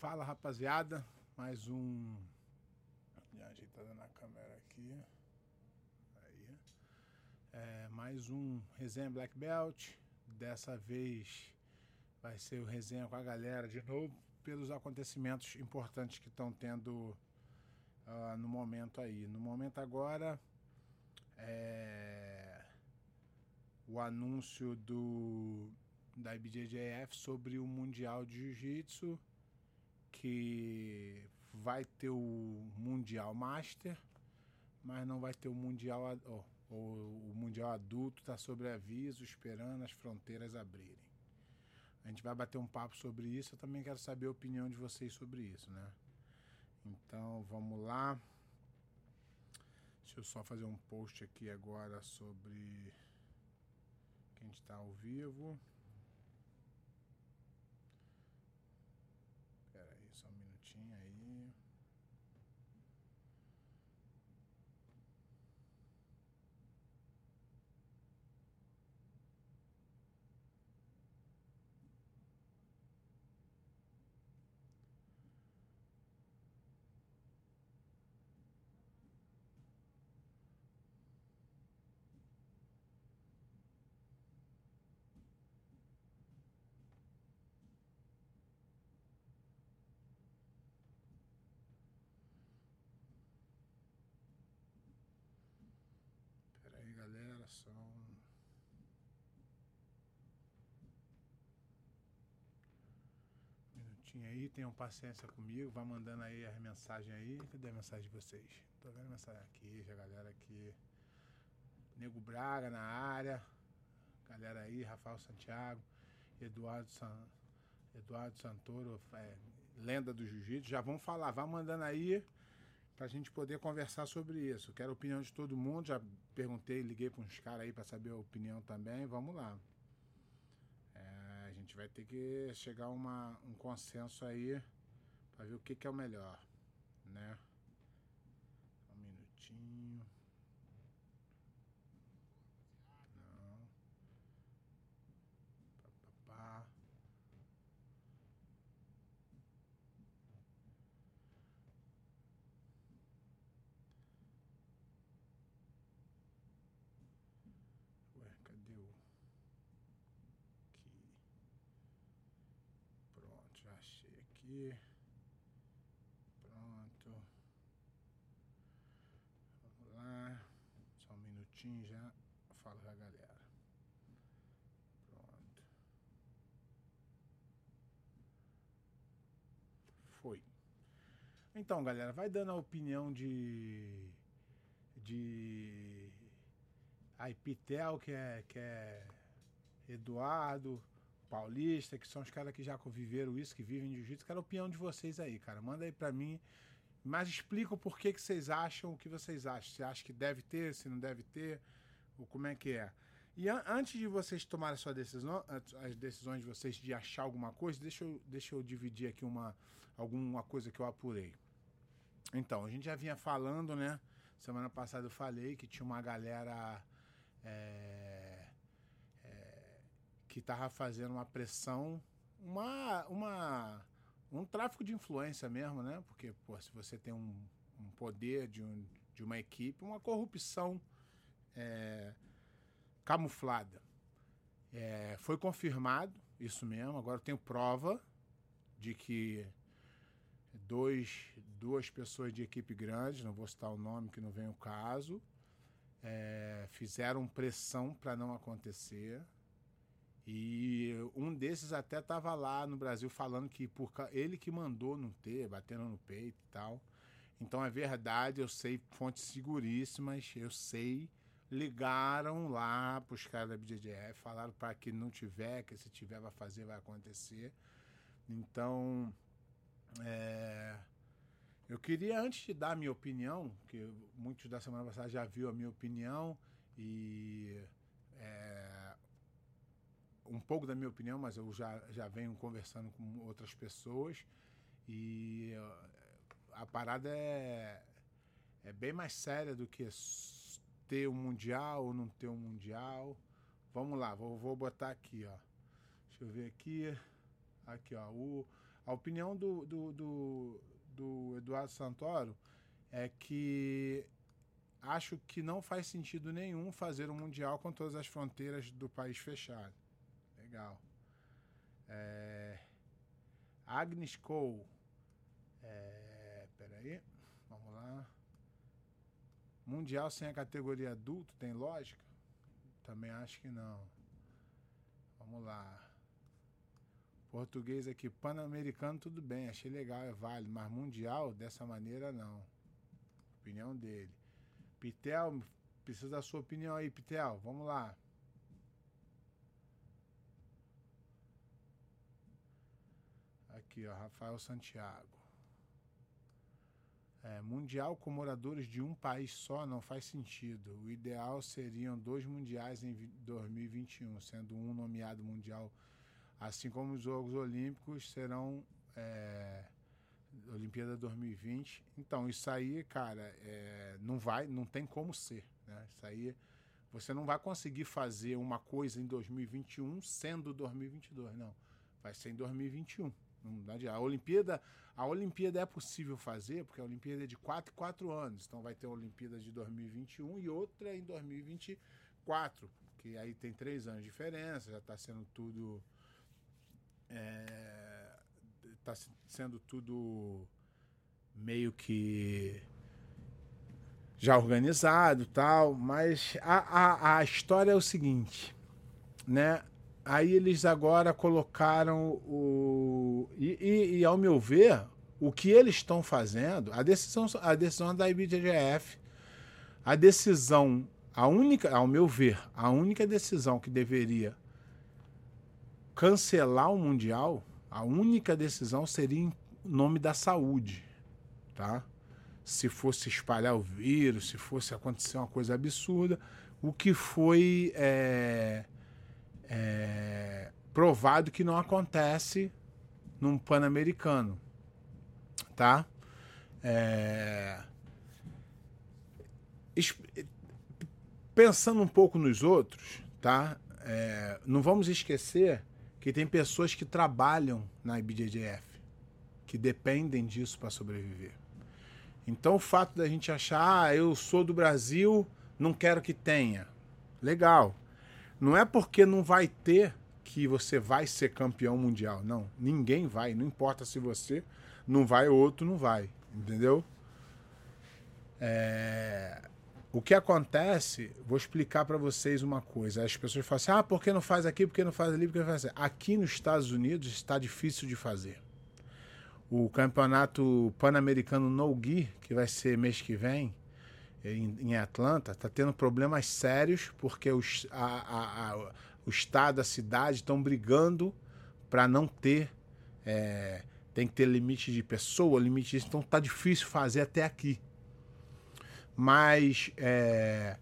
Fala rapaziada, mais um. Já ajeitando na câmera aqui. Aí. É, mais um resenha Black Belt. Dessa vez vai ser o resenha com a galera de novo, pelos acontecimentos importantes que estão tendo uh, no momento aí. No momento agora, é, o anúncio do da IBJJF sobre o Mundial de Jiu-Jitsu, que vai ter o Mundial Master, mas não vai ter o Mundial oh, o, o Mundial Adulto, está sobre aviso, esperando as fronteiras abrirem. A gente vai bater um papo sobre isso, eu também quero saber a opinião de vocês sobre isso, né? Então, vamos lá. Deixa eu só fazer um post aqui agora sobre quem está ao vivo. Espera aí, só um minutinho aí. aí, galera, são. Minutinho aí, tenham paciência comigo, vai mandando aí as mensagens aí. Cadê a mensagem de vocês? Tô vendo a mensagem aqui, já galera aqui. Nego Braga na área. Galera aí, Rafael Santiago, Eduardo San... Eduardo Santoro, é, lenda do jiu-jitsu. Já vão falar, vai mandando aí para a gente poder conversar sobre isso. Quero a opinião de todo mundo. Já perguntei, liguei para uns caras aí para saber a opinião também. Vamos lá. É, a gente vai ter que chegar a um consenso aí para ver o que, que é o melhor, né? Um minutinho. Não. Pá, pá, pá. Ué, cadê o. Aqui. Pronto, já achei Pronto. Vamos lá. Só um minutinho já falo com a galera. Pronto. Foi. Então, galera, vai dando a opinião de. de a Ipitel, que é, que é Eduardo, Paulista, que são os caras que já conviveram isso, que vivem de jiu-jitsu. Quero a opinião de vocês aí, cara. Manda aí pra mim. Mas explica o porquê que vocês acham, o que vocês acham. Você acha que deve ter, se não deve ter, ou como é que é. E an antes de vocês tomarem a sua decisão, as decisões de vocês de achar alguma coisa, deixa eu, deixa eu dividir aqui uma, alguma coisa que eu apurei. Então, a gente já vinha falando, né? Semana passada eu falei que tinha uma galera é, que estava fazendo uma pressão, uma, uma, um tráfico de influência mesmo, né? Porque pô, se você tem um, um poder de, um, de uma equipe, uma corrupção é, camuflada. É, foi confirmado isso mesmo. Agora eu tenho prova de que dois, duas pessoas de equipe grande, não vou citar o nome que não vem o caso, é, fizeram pressão para não acontecer. E um desses até estava lá no Brasil falando que por ele que mandou não ter, batendo no peito e tal. Então é verdade, eu sei fontes seguríssimas, eu sei. Ligaram lá para os caras da BJJF, falaram para que não tiver, que se tiver vai fazer, vai acontecer. Então, é, eu queria, antes de dar a minha opinião, que muitos da semana passada já viu a minha opinião e é, um pouco da minha opinião, mas eu já, já venho conversando com outras pessoas e a parada é, é bem mais séria do que ter um mundial ou não ter um mundial. Vamos lá, vou, vou botar aqui, ó. Deixa eu ver aqui. Aqui, ó. O, A opinião do, do, do, do Eduardo Santoro é que acho que não faz sentido nenhum fazer um mundial com todas as fronteiras do país fechado. Legal. É... Agnes Cole. É... Peraí. Vamos lá. Mundial sem a categoria adulto tem lógica? Também acho que não. Vamos lá. Português aqui, pan-americano, tudo bem, achei legal, é válido, mas mundial, dessa maneira, não. Opinião dele. Pitel, preciso da sua opinião aí, Pitel, vamos lá. Aqui, ó, Rafael Santiago. É, mundial com moradores de um país só não faz sentido. O ideal seriam dois mundiais em 2021, sendo um nomeado mundial Assim como os Jogos Olímpicos serão é, Olimpíada 2020. Então, isso aí, cara, é, não vai, não tem como ser. Né? Isso aí, você não vai conseguir fazer uma coisa em 2021 sendo 2022, não. Vai ser em 2021. A Olimpíada, a Olimpíada é possível fazer, porque a Olimpíada é de 4 e 4 anos. Então vai ter a Olimpíada de 2021 e outra em 2024. Que aí tem três anos de diferença, já está sendo tudo está é, sendo tudo meio que já organizado tal, mas a, a, a história é o seguinte, né? Aí eles agora colocaram o. E, e, e, ao meu ver, o que eles estão fazendo, a decisão, a decisão da IBJJF, a decisão, a única, ao meu ver, a única decisão que deveria cancelar o Mundial, a única decisão seria em nome da saúde, tá? Se fosse espalhar o vírus, se fosse acontecer uma coisa absurda, o que foi é, é, provado que não acontece num Pan-Americano, tá? É, pensando um pouco nos outros, tá? É, não vamos esquecer que tem pessoas que trabalham na IBJJF, que dependem disso para sobreviver. Então o fato da gente achar, ah, eu sou do Brasil, não quero que tenha. Legal. Não é porque não vai ter que você vai ser campeão mundial. Não, ninguém vai. Não importa se você não vai ou outro não vai. Entendeu? É... O que acontece, vou explicar para vocês uma coisa. As pessoas falam assim: ah, por que não faz aqui, por que não faz ali, por que não faz assim? Aqui nos Estados Unidos está difícil de fazer. O campeonato pan-americano No Gi, que vai ser mês que vem, em, Atlanta, está tendo problemas sérios porque os, a, a, a, o estado, a cidade estão brigando para não ter. É, tem que ter limite de pessoa, limite de. Então está difícil fazer até aqui mas é,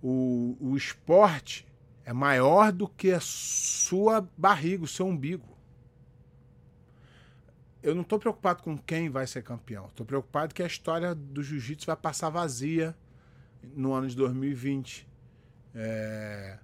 o, o esporte é maior do que a sua barriga, o seu umbigo. Eu não estou preocupado com quem vai ser campeão. Estou preocupado que a história do jiu-jitsu vai passar vazia no ano de 2020 é,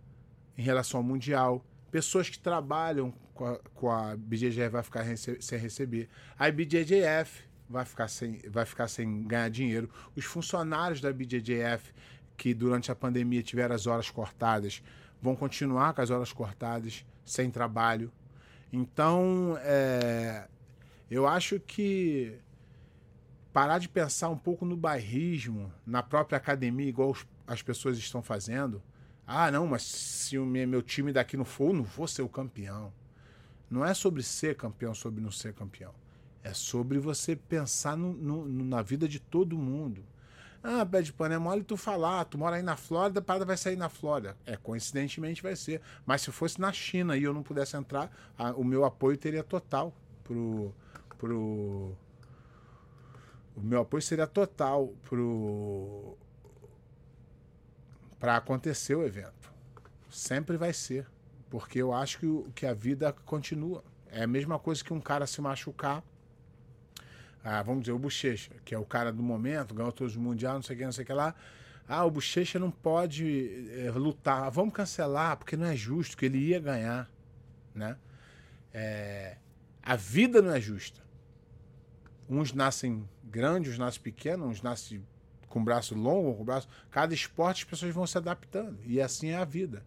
em relação ao Mundial. Pessoas que trabalham com a, com a BJJF vai ficar rece sem receber. A BJJF vai ficar sem, vai ficar sem ganhar dinheiro. Os funcionários da BJJF que durante a pandemia tiveram as horas cortadas vão continuar com as horas cortadas, sem trabalho. Então, é, eu acho que parar de pensar um pouco no bairrismo, na própria academia, igual as pessoas estão fazendo. Ah, não, mas se o meu time daqui não for, eu não vou ser o campeão. Não é sobre ser campeão, sobre não ser campeão. É sobre você pensar no, no, na vida de todo mundo. Ah, pé de pano é mole tu falar, tu mora aí na Flórida, a parada vai sair na Flórida. É, coincidentemente vai ser. Mas se fosse na China e eu não pudesse entrar, a, o meu apoio teria total pro. Pro o meu apoio seria total pro para acontecer o evento. Sempre vai ser, porque eu acho que, que a vida continua. É a mesma coisa que um cara se machucar ah, vamos dizer, o Bochecha, que é o cara do momento, ganhou todos os mundial, não sei o que, não sei o que lá. Ah, o Bochecha não pode é, lutar. Vamos cancelar, porque não é justo, que ele ia ganhar, né? É, A vida não é justa. Uns nascem grandes, uns nascem pequenos, uns nascem com braço longo, com braço. Cada esporte as pessoas vão se adaptando. E assim é a vida.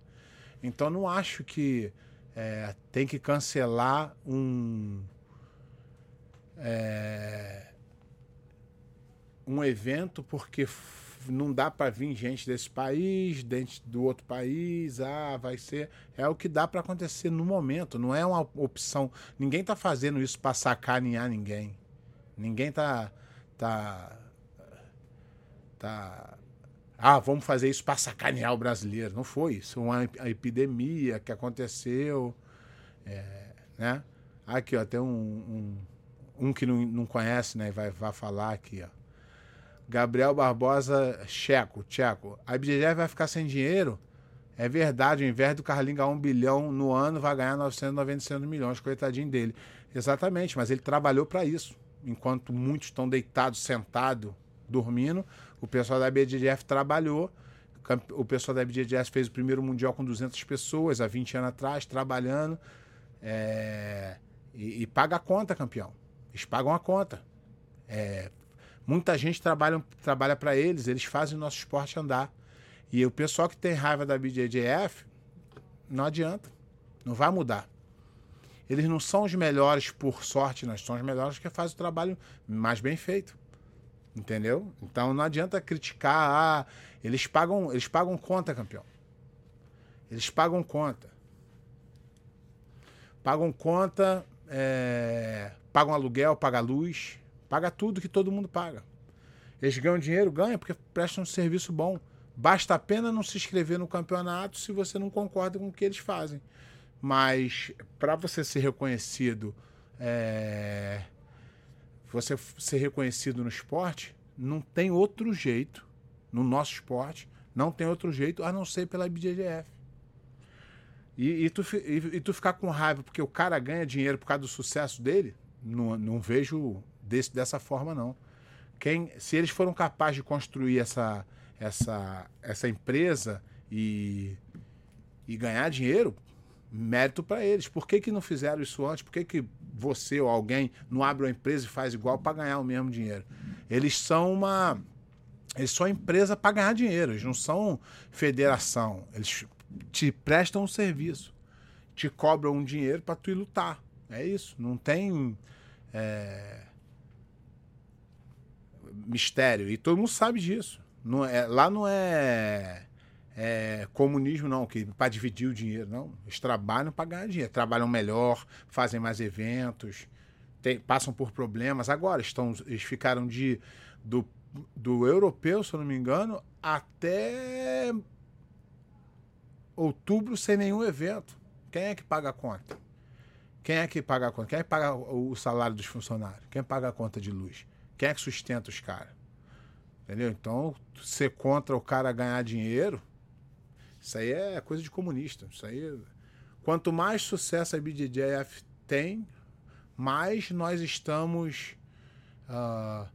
Então não acho que é, tem que cancelar um. É, um evento porque não dá para vir gente desse país, dente do outro país, ah, vai ser. É o que dá para acontecer no momento, não é uma opção. Ninguém tá fazendo isso para sacanear ninguém. Ninguém tá tá tá ah, vamos fazer isso para sacanear o brasileiro. Não foi isso, uma epidemia que aconteceu, é, né? Aqui, ó, tem um, um, um que não, não conhece, né? Vai, vai falar aqui, ó. Gabriel Barbosa, Checo, Checo. A IBGF vai ficar sem dinheiro? É verdade, ao invés do Carlinhos ganhar um bilhão no ano, vai ganhar 996 milhões, coitadinho dele. Exatamente, mas ele trabalhou para isso. Enquanto muitos estão deitados, sentados, dormindo, o pessoal da IBGF trabalhou. O pessoal da IBGF fez o primeiro Mundial com 200 pessoas, há 20 anos atrás, trabalhando. É... E, e, paga a conta, campeão. Eles pagam a conta. É, Muita gente trabalha, trabalha para eles, eles fazem o nosso esporte andar. E o pessoal que tem raiva da BJJF, não adianta. Não vai mudar. Eles não são os melhores por sorte, nós somos os melhores que fazem o trabalho mais bem feito. Entendeu? Então não adianta criticar, ah, eles pagam, eles pagam conta, campeão. Eles pagam conta. Pagam conta, é, pagam aluguel, pagam luz, Paga tudo que todo mundo paga. Eles ganham dinheiro? Ganham porque prestam um serviço bom. Basta apenas não se inscrever no campeonato se você não concorda com o que eles fazem. Mas para você ser reconhecido, é... você ser reconhecido no esporte, não tem outro jeito, no nosso esporte, não tem outro jeito a não ser pela IBJJF. E, e, tu, e, e tu ficar com raiva porque o cara ganha dinheiro por causa do sucesso dele, não, não vejo desse, dessa forma, não. Quem, se eles foram capazes de construir essa, essa, essa empresa e, e ganhar dinheiro, mérito para eles. Por que, que não fizeram isso antes? Por que, que você ou alguém não abre uma empresa e faz igual para ganhar o mesmo dinheiro? Eles são uma. Eles são empresa para ganhar dinheiro, eles não são federação. Eles te prestam um serviço, te cobram um dinheiro para tu ir lutar. É isso. Não tem. É mistério. E todo mundo sabe disso. Não é, lá não é, é comunismo, não, que para dividir o dinheiro, não. Eles trabalham para ganhar dinheiro. Trabalham melhor, fazem mais eventos, tem, passam por problemas. Agora, estão, eles ficaram de do, do europeu, se eu não me engano, até outubro sem nenhum evento. Quem é que paga a conta? Quem é que paga a conta? Quem é que paga o salário dos funcionários? Quem paga a conta de luz? Quem é que sustenta os caras? Entendeu? Então, ser contra o cara ganhar dinheiro, isso aí é coisa de comunista. Isso aí. Quanto mais sucesso a BJJF tem, mais nós estamos. Uh,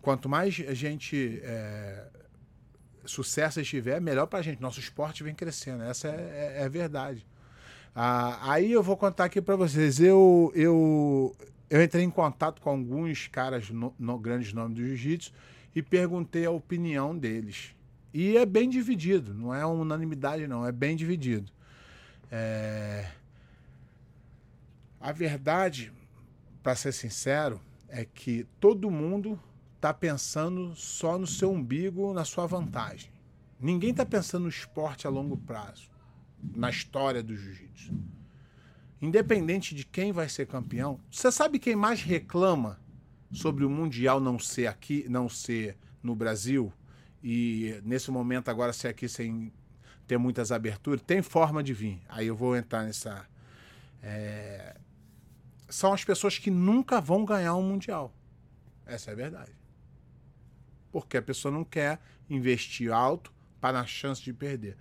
quanto mais a gente. É, sucesso estiver, melhor pra gente. Nosso esporte vem crescendo. Essa é, é, é verdade. Ah, aí eu vou contar aqui para vocês. Eu, eu, eu entrei em contato com alguns caras no, no grandes nomes do jiu-jitsu e perguntei a opinião deles. E é bem dividido, não é unanimidade, não, é bem dividido. É... A verdade, para ser sincero, é que todo mundo está pensando só no seu umbigo, na sua vantagem. Ninguém está pensando no esporte a longo prazo, na história do jiu-jitsu independente de quem vai ser campeão, você sabe quem mais reclama sobre o mundial não ser aqui, não ser no Brasil e nesse momento agora ser aqui sem ter muitas aberturas, tem forma de vir. Aí eu vou entrar nessa é... são as pessoas que nunca vão ganhar um mundial. Essa é a verdade. Porque a pessoa não quer investir alto para a chance de perder.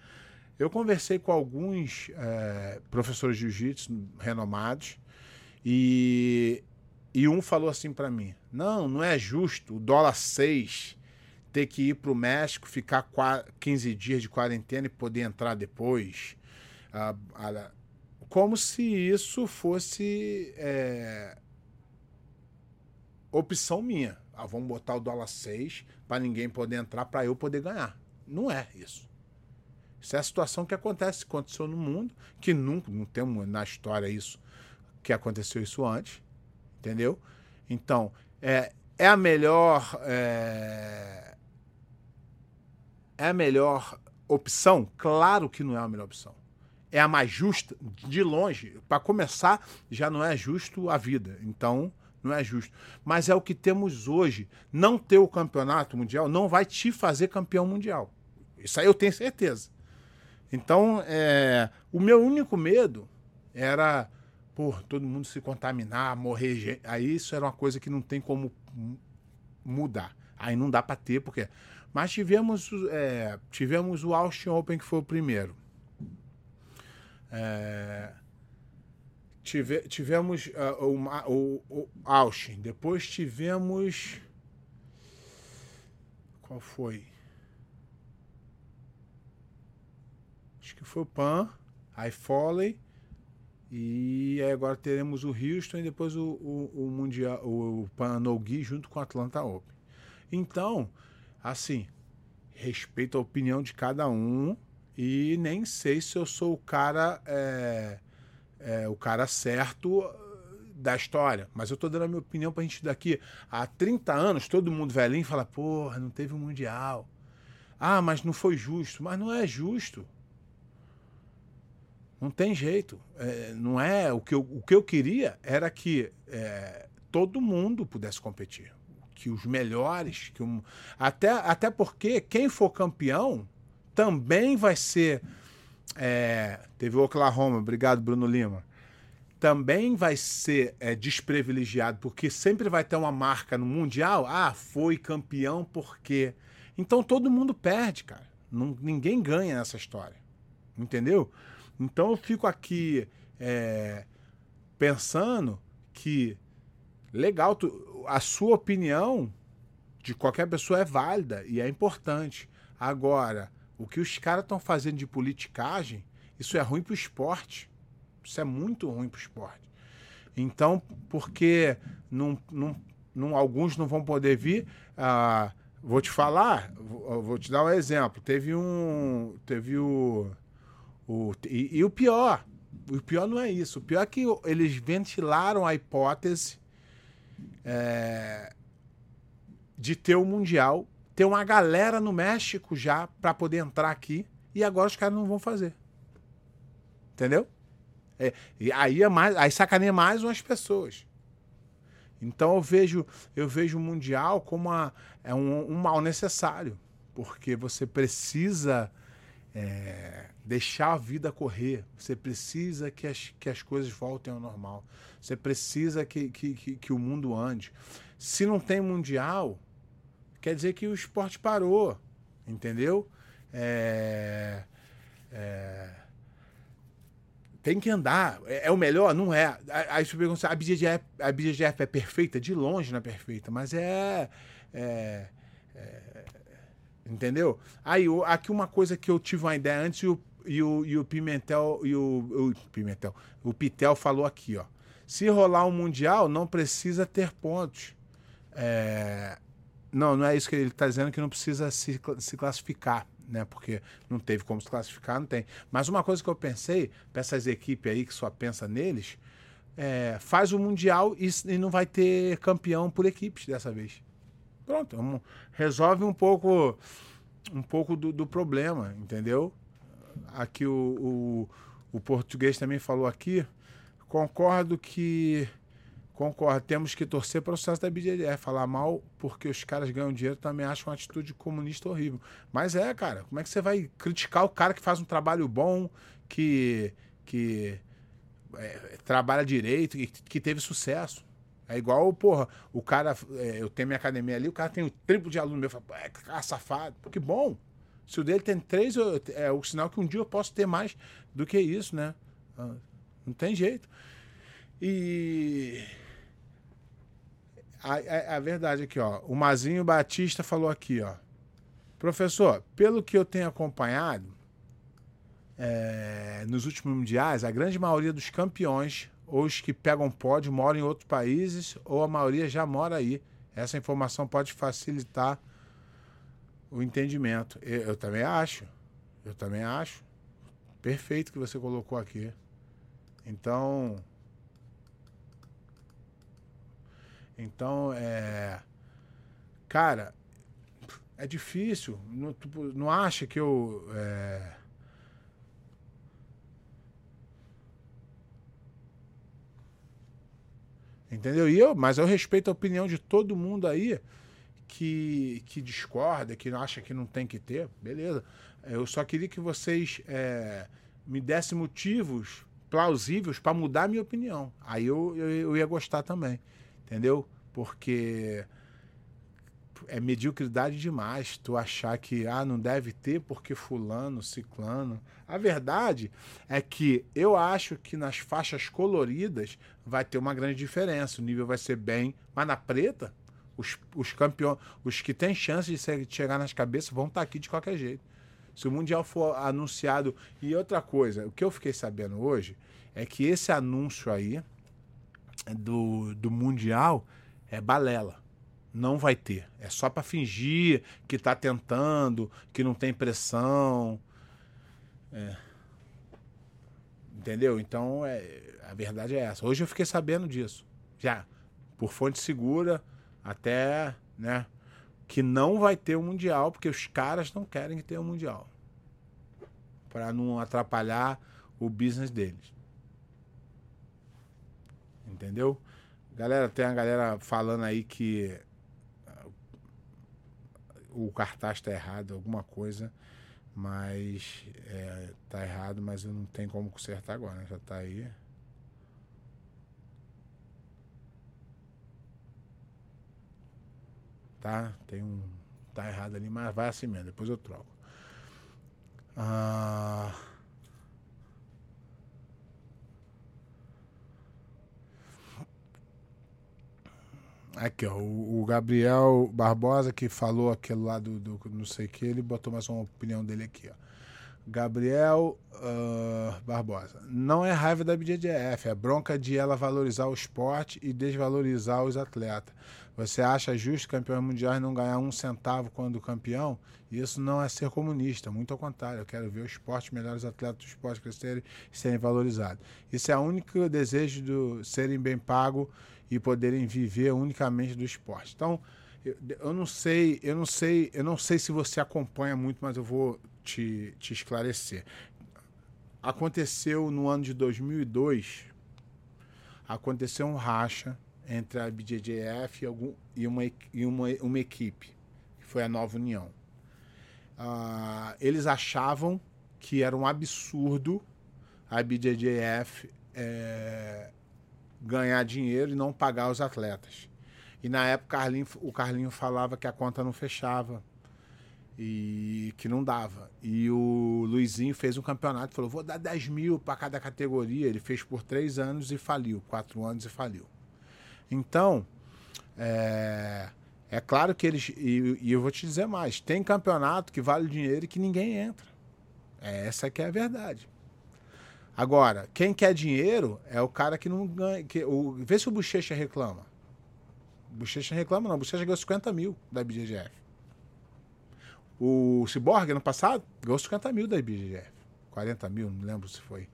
Eu conversei com alguns é, professores de jiu-jitsu renomados e, e um falou assim para mim: não, não é justo o dólar 6 ter que ir para o México, ficar 15 dias de quarentena e poder entrar depois. A, a, como se isso fosse é, opção minha. Ah, vamos botar o dólar 6 para ninguém poder entrar, para eu poder ganhar. Não é isso. Isso é a situação que acontece, aconteceu no mundo, que nunca, não temos na história isso, que aconteceu isso antes, entendeu? Então, é, é a melhor. É, é a melhor opção? Claro que não é a melhor opção. É a mais justa, de longe. Para começar, já não é justo a vida. Então, não é justo. Mas é o que temos hoje. Não ter o campeonato mundial não vai te fazer campeão mundial. Isso aí eu tenho certeza. Então, é, o meu único medo era, por todo mundo se contaminar, morrer. Aí isso era uma coisa que não tem como mudar. Aí não dá para ter, porque. Mas tivemos, é, tivemos o Austin Open, que foi o primeiro. É, tive, tivemos uh, o, o, o Austin. Depois tivemos. Qual foi? Acho que foi o Pan, aí Foley. E agora teremos o Houston e depois o, o, o Mundial, o, o Pan No junto com o Atlanta Open. Então, assim, respeito a opinião de cada um e nem sei se eu sou o cara é, é, o cara certo da história. Mas eu tô dando a minha opinião pra gente daqui há 30 anos, todo mundo velhinho fala, porra, não teve um Mundial. Ah, mas não foi justo. Mas não é justo. Não tem jeito. É, não é o que eu, o que eu queria era que é, todo mundo pudesse competir, que os melhores, que um, até até porque quem for campeão também vai ser é, teve o Oklahoma, obrigado Bruno Lima. Também vai ser é, desprivilegiado, porque sempre vai ter uma marca no Mundial. Ah, foi campeão porque. Então todo mundo perde, cara. Não, ninguém ganha nessa história. Entendeu? Então eu fico aqui é, pensando que legal, tu, a sua opinião de qualquer pessoa é válida e é importante. Agora, o que os caras estão fazendo de politicagem, isso é ruim para o esporte. Isso é muito ruim para o esporte. Então, porque não, não, alguns não vão poder vir. Ah, vou te falar, vou, vou te dar um exemplo. Teve um. Teve o o, e, e, o pior, o pior não é isso. O pior é que eles ventilaram a hipótese é, de ter o Mundial, ter uma galera no México já para poder entrar aqui, e agora os caras não vão fazer. Entendeu? É, e aí é mais, aí sacaneia mais umas pessoas. Então eu vejo, eu vejo o Mundial como uma, é um, um mal necessário, porque você precisa é, deixar a vida correr. Você precisa que as, que as coisas voltem ao normal. Você precisa que, que, que, que o mundo ande. Se não tem mundial, quer dizer que o esporte parou. Entendeu? É, é, tem que andar. É, é, o melhor? Não é. Aí você pergunta, a BGF, a BGF é perfeita? De longe não é perfeita, mas é, é, é entendeu? Aí, aqui uma coisa que eu tive uma ideia antes e o e o, e o Pimentel e o, o Pimentel, o Pitel falou aqui, ó. Se rolar um mundial, não precisa ter pontos. É... Não, não é isso que ele está dizendo que não precisa se, se classificar, né? Porque não teve como se classificar, não tem. Mas uma coisa que eu pensei para essas equipes aí que só pensa neles, é, faz o mundial e, e, não vai ter campeão por equipes dessa vez. Pronto, um, resolve um pouco um pouco do, do problema, entendeu? aqui o, o, o português também falou aqui, concordo que Concordo, temos que torcer para o sucesso da BDF. Falar mal porque os caras ganham dinheiro também acho uma atitude comunista horrível. Mas é, cara, como é que você vai criticar o cara que faz um trabalho bom, que, que é, trabalha direito, que, que teve sucesso? É igual, porra, o cara, é, eu tenho minha academia ali, o cara tem o triplo de aluno meu, fala, é, cara safado. Que bom. Se o dele tem três, é o sinal que um dia eu posso ter mais do que isso, né? Ah, não tem jeito. E. A, a, a, verdade aqui, ó. O Mazinho Batista falou aqui, ó. Professor, pelo que eu tenho acompanhado, é, nos últimos mundiais, a grande maioria dos campeões, ou os que pegam pódio, moram em outros países, ou a maioria já mora aí. Essa informação pode facilitar o entendimento. Eu, eu também acho. Eu também acho. Perfeito que você colocou aqui. Então. Então, é. Cara, é difícil. Não, tipo, não acha que eu. É, Entendeu? E eu, mas eu respeito a opinião de todo mundo aí que, que discorda, que acha que não tem que ter. Beleza. Eu só queria que vocês é, me dessem motivos plausíveis para mudar a minha opinião. Aí eu, eu, eu ia gostar também. Entendeu? Porque é mediocridade demais tu achar que ah, não deve ter porque fulano, ciclano. A verdade é que eu acho que nas faixas coloridas vai ter uma grande diferença. O nível vai ser bem, mas na preta, os, os campeões, os que têm chance de, chegar nas cabeças vão estar tá aqui de qualquer jeito. Se o Mundial for anunciado. E outra coisa, o que eu fiquei sabendo hoje é que esse anúncio aí do, do Mundial é balela não vai ter. É só para fingir que está tentando, que não tem pressão. É. Entendeu? Então, é, a verdade é essa. Hoje eu fiquei sabendo disso. Já, por fonte segura, até, né? Que não vai ter o um Mundial, porque os caras não querem que tenha o um Mundial. Para não atrapalhar o business deles. Entendeu? Galera, tem a galera falando aí que o cartaz está errado, alguma coisa, mas é, tá errado, mas eu não tenho como consertar agora, né? já está aí. Tá? Tem um. Tá errado ali, mas vai assim mesmo, depois eu troco. Ah. Aqui, ó, o, Gabriel Barbosa, que falou aquele lá do, do não sei o que, ele botou mais uma opinião dele aqui, ó. Gabriel uh, Barbosa. Não é raiva da BJJF, é bronca de ela valorizar o esporte e desvalorizar os atletas. Você acha justo campeão mundial não ganhar um centavo quando campeão? Isso não é ser comunista, muito ao contrário. Eu quero ver o esporte, melhores atletas do esporte crescerem e serem valorizados. Isso é o único desejo de serem bem pagos e poderem viver unicamente do esporte. Então, eu, eu, não sei, eu não sei, eu não sei se você acompanha muito, mas eu vou te, te esclarecer. Aconteceu no ano de 2002, aconteceu um racha entre a BJJF e, algum, e, uma, e uma, uma equipe, que foi a Nova União. Uh, eles achavam que era um absurdo a BJJF é, ganhar dinheiro e não pagar os atletas. E na época Carlinho, o Carlinho falava que a conta não fechava e que não dava. E o Luizinho fez um campeonato, falou: vou dar 10 mil para cada categoria. Ele fez por três anos e faliu, quatro anos e faliu. Então, é, é claro que eles. E, e, eu vou te dizer mais: tem campeonato que vale dinheiro e que ninguém entra. É, essa que é a verdade. Agora, quem quer dinheiro é o cara que não ganha. Que, o, vê se o Bochecha reclama. O Bochecha reclama, não. O Bochecha ganhou 50 mil da IBGF. O Cyborg, ano passado, ganhou 50 mil da IBGF. 40 mil, não lembro se foi.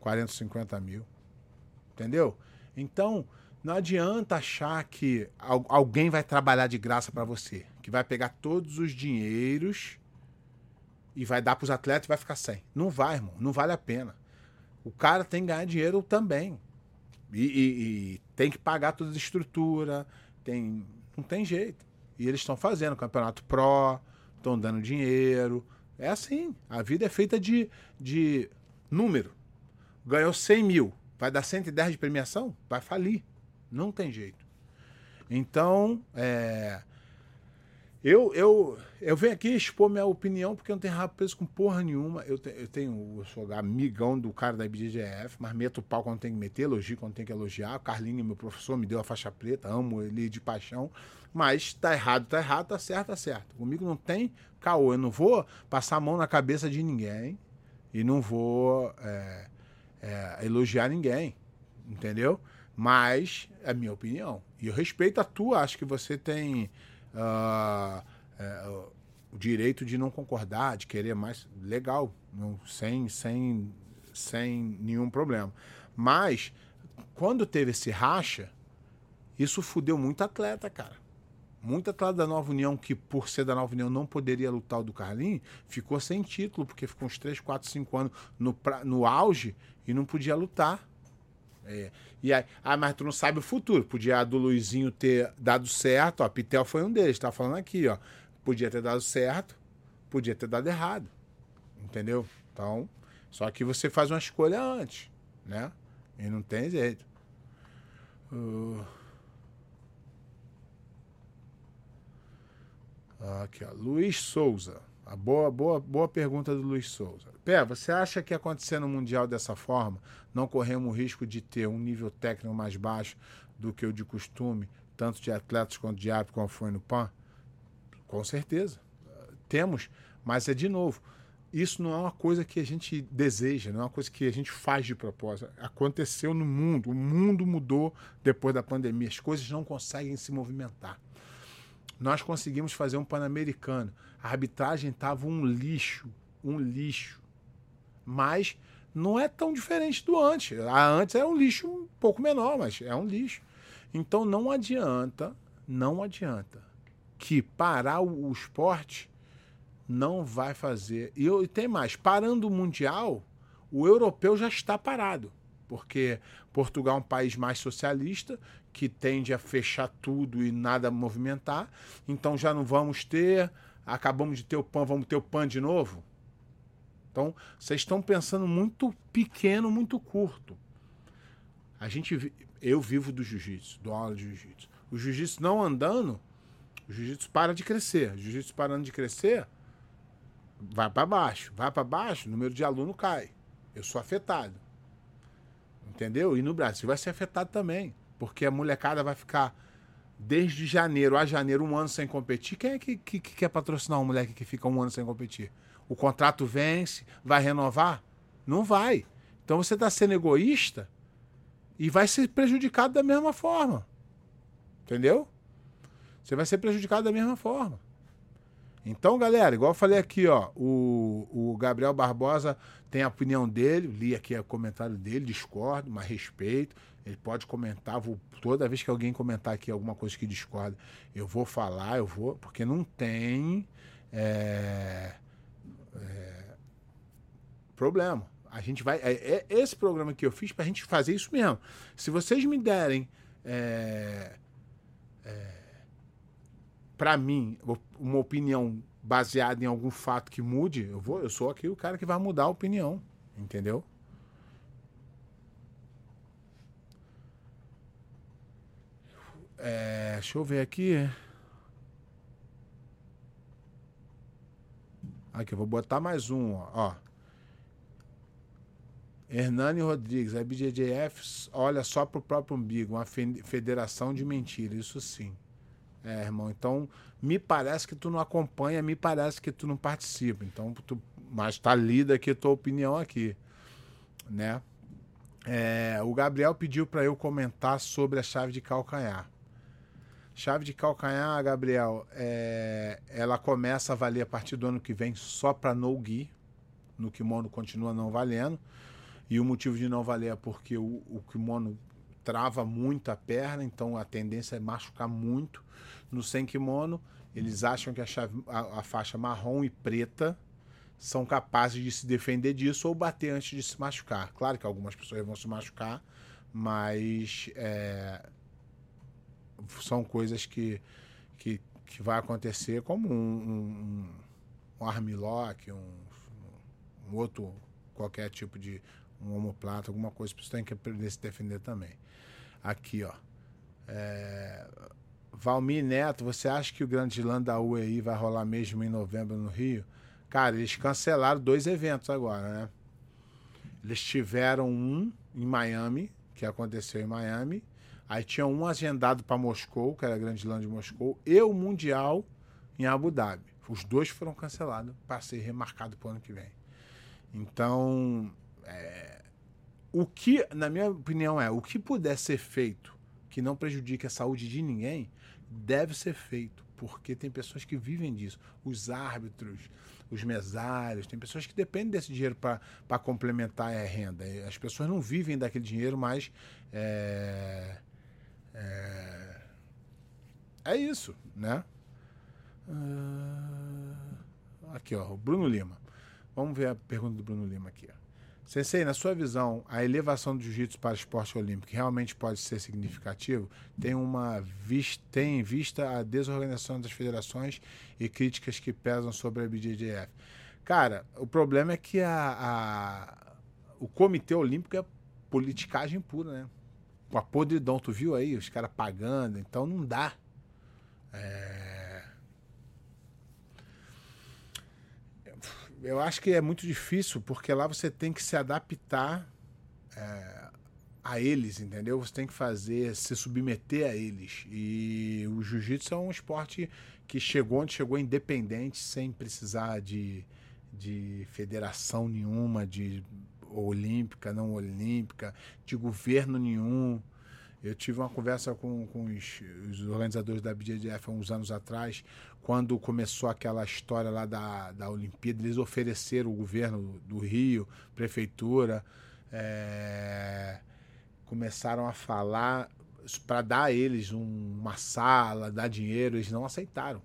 40, 50 mil. Entendeu? Então, não adianta achar que alguém vai trabalhar de graça para você. Que vai pegar todos os dinheiros e vai dar para os atletas e vai ficar sem. Não vai, irmão. Não vale a pena. O cara tem que ganhar dinheiro também. E, e, e tem que pagar toda a estrutura. Tem, não tem jeito. E eles estão fazendo campeonato pró, estão dando dinheiro. É assim. A vida é feita de, de número. Ganhou 100 mil. Vai dar 110 de premiação? Vai falir. Não tem jeito. Então, é, eu, eu, eu venho aqui expor minha opinião porque eu não tenho rabo preso com porra nenhuma. Eu, te, eu tenho, eu sou amigão do cara da IBGF, mas meto o pau quando tem que meter, elogio quando tem que elogiar. O Carlinho, meu professor, me deu a faixa preta, amo ele de paixão. Mas tá errado, tá errado, tá certo, tá certo. Comigo não tem caô. Eu não vou passar a mão na cabeça de ninguém e não vou é, é, elogiar ninguém, entendeu? Mas é minha opinião. E eu respeito a tua, acho que você tem uh, uh, o direito de não concordar, de querer mais. Legal, não, sem, sem, sem nenhum problema. Mas, quando teve esse racha, isso fudeu muito atleta, cara. Muito atleta da Nova União, que por ser da Nova União não poderia lutar o do Carlinhos, ficou sem título, porque ficou uns 3, 4, 5 anos no, no auge e não podia lutar. É. E aí, ah, mas tu não sabe o futuro. Podia a do Luizinho ter dado certo, ó, Pitel foi um deles, tá falando aqui, ó. Podia ter dado certo, podia ter dado errado. Entendeu? Então, só que você faz uma escolha antes, né? E não tem jeito. Uh... Aqui, ó. Luiz Souza. A boa, boa, boa pergunta do Luiz Souza. Pé, você acha que acontecer no Mundial dessa forma, não corremos o risco de ter um nível técnico mais baixo do que o de costume, tanto de atletas quanto de árbitro, como foi no PAN? Com certeza. Temos, mas é de novo. Isso não é uma coisa que a gente deseja, não é uma coisa que a gente faz de propósito. Aconteceu no mundo, o mundo mudou depois da pandemia, as coisas não conseguem se movimentar. Nós conseguimos fazer um Pan-Americano. A arbitragem estava um lixo, um lixo. Mas não é tão diferente do antes. A antes era um lixo um pouco menor, mas é um lixo. Então não adianta, não adianta que parar o, o esporte não vai fazer. E, e tem mais, parando o Mundial, o europeu já está parado. Porque Portugal é um país mais socialista, que tende a fechar tudo e nada movimentar. Então já não vamos ter. Acabamos de ter o PAN, vamos ter o PAN de novo? Então, vocês estão pensando muito pequeno, muito curto. A gente, eu vivo do jiu-jitsu, do aula de jiu-jitsu. O jiu-jitsu não andando, o jiu-jitsu para de crescer. O jiu-jitsu parando de crescer, vai para baixo. Vai para baixo, o número de aluno cai. Eu sou afetado. Entendeu? E no Brasil vai ser afetado também. Porque a molecada vai ficar desde janeiro a janeiro um ano sem competir. Quem é que, que, que quer patrocinar um moleque que fica um ano sem competir? O contrato vence, vai renovar? Não vai. Então você está sendo egoísta e vai ser prejudicado da mesma forma. Entendeu? Você vai ser prejudicado da mesma forma. Então, galera, igual eu falei aqui, ó, o, o Gabriel Barbosa tem a opinião dele, li aqui o comentário dele, discordo, mas respeito. Ele pode comentar, vou, toda vez que alguém comentar aqui alguma coisa que discorda, eu vou falar, eu vou, porque não tem é, é, problema. A gente vai. É, é esse programa que eu fiz para a gente fazer isso mesmo. Se vocês me derem é para mim uma opinião baseada em algum fato que mude, eu vou, eu sou aqui o cara que vai mudar a opinião, entendeu? É, deixa eu ver aqui. Aqui, eu vou botar mais um, ó. Hernani Rodrigues, a BJJF olha só pro próprio umbigo, uma federação de mentira, isso sim. É, irmão, então me parece que tu não acompanha, me parece que tu não participa. Então, tu, mas tá lida aqui a tua opinião aqui, né? É, o Gabriel pediu para eu comentar sobre a chave de calcanhar. Chave de calcanhar, Gabriel, é, ela começa a valer a partir do ano que vem só para no gi. No kimono continua não valendo. E o motivo de não valer é porque o, o kimono trava muito a perna, então a tendência é machucar muito. No sem kimono, eles acham que a, chave, a, a faixa marrom e preta são capazes de se defender disso ou bater antes de se machucar. Claro que algumas pessoas vão se machucar, mas é, são coisas que, que, que vai acontecer como um, um, um armlock, um, um outro qualquer tipo de um homoplata, alguma coisa, você tem que aprender a se defender também. Aqui, ó. É... Valmir Neto, você acha que o Grande Slam da UEI vai rolar mesmo em novembro no Rio? Cara, eles cancelaram dois eventos agora, né? Eles tiveram um em Miami, que aconteceu em Miami, Aí tinha um agendado para Moscou, que era a Grande Land de Moscou, e o Mundial em Abu Dhabi. Os dois foram cancelados para ser remarcado para o ano que vem. Então, é, o que, na minha opinião, é o que puder ser feito que não prejudique a saúde de ninguém, deve ser feito, porque tem pessoas que vivem disso. Os árbitros, os mesários, tem pessoas que dependem desse dinheiro para complementar a renda. As pessoas não vivem daquele dinheiro, mas é, é, é isso, né? Uh, aqui, ó, o Bruno Lima. Vamos ver a pergunta do Bruno Lima aqui. Ó. Sensei, na sua visão, a elevação do jiu-jitsu para o esporte olímpico realmente pode ser significativo? Tem uma vista, tem em vista a desorganização das federações e críticas que pesam sobre a BJJF. Cara, o problema é que a, a, o Comitê Olímpico é politicagem pura, né? Com a podridão, tu viu aí? Os caras pagando, então não dá. É eu acho que é muito difícil, porque lá você tem que se adaptar é, a eles, entendeu? Você tem que fazer, se submeter a eles. E o jiu-jitsu é um esporte que chegou onde chegou independente, sem precisar de, de federação nenhuma, de olímpica, não olímpica, de governo nenhum. Eu tive uma conversa com, com os, os, organizadores da BJJF há uns anos atrás, quando começou aquela história lá da, da Olimpíada, eles ofereceram o governo do Rio, prefeitura, é, começaram a falar para dar a eles um, uma sala, dar dinheiro, eles não aceitaram.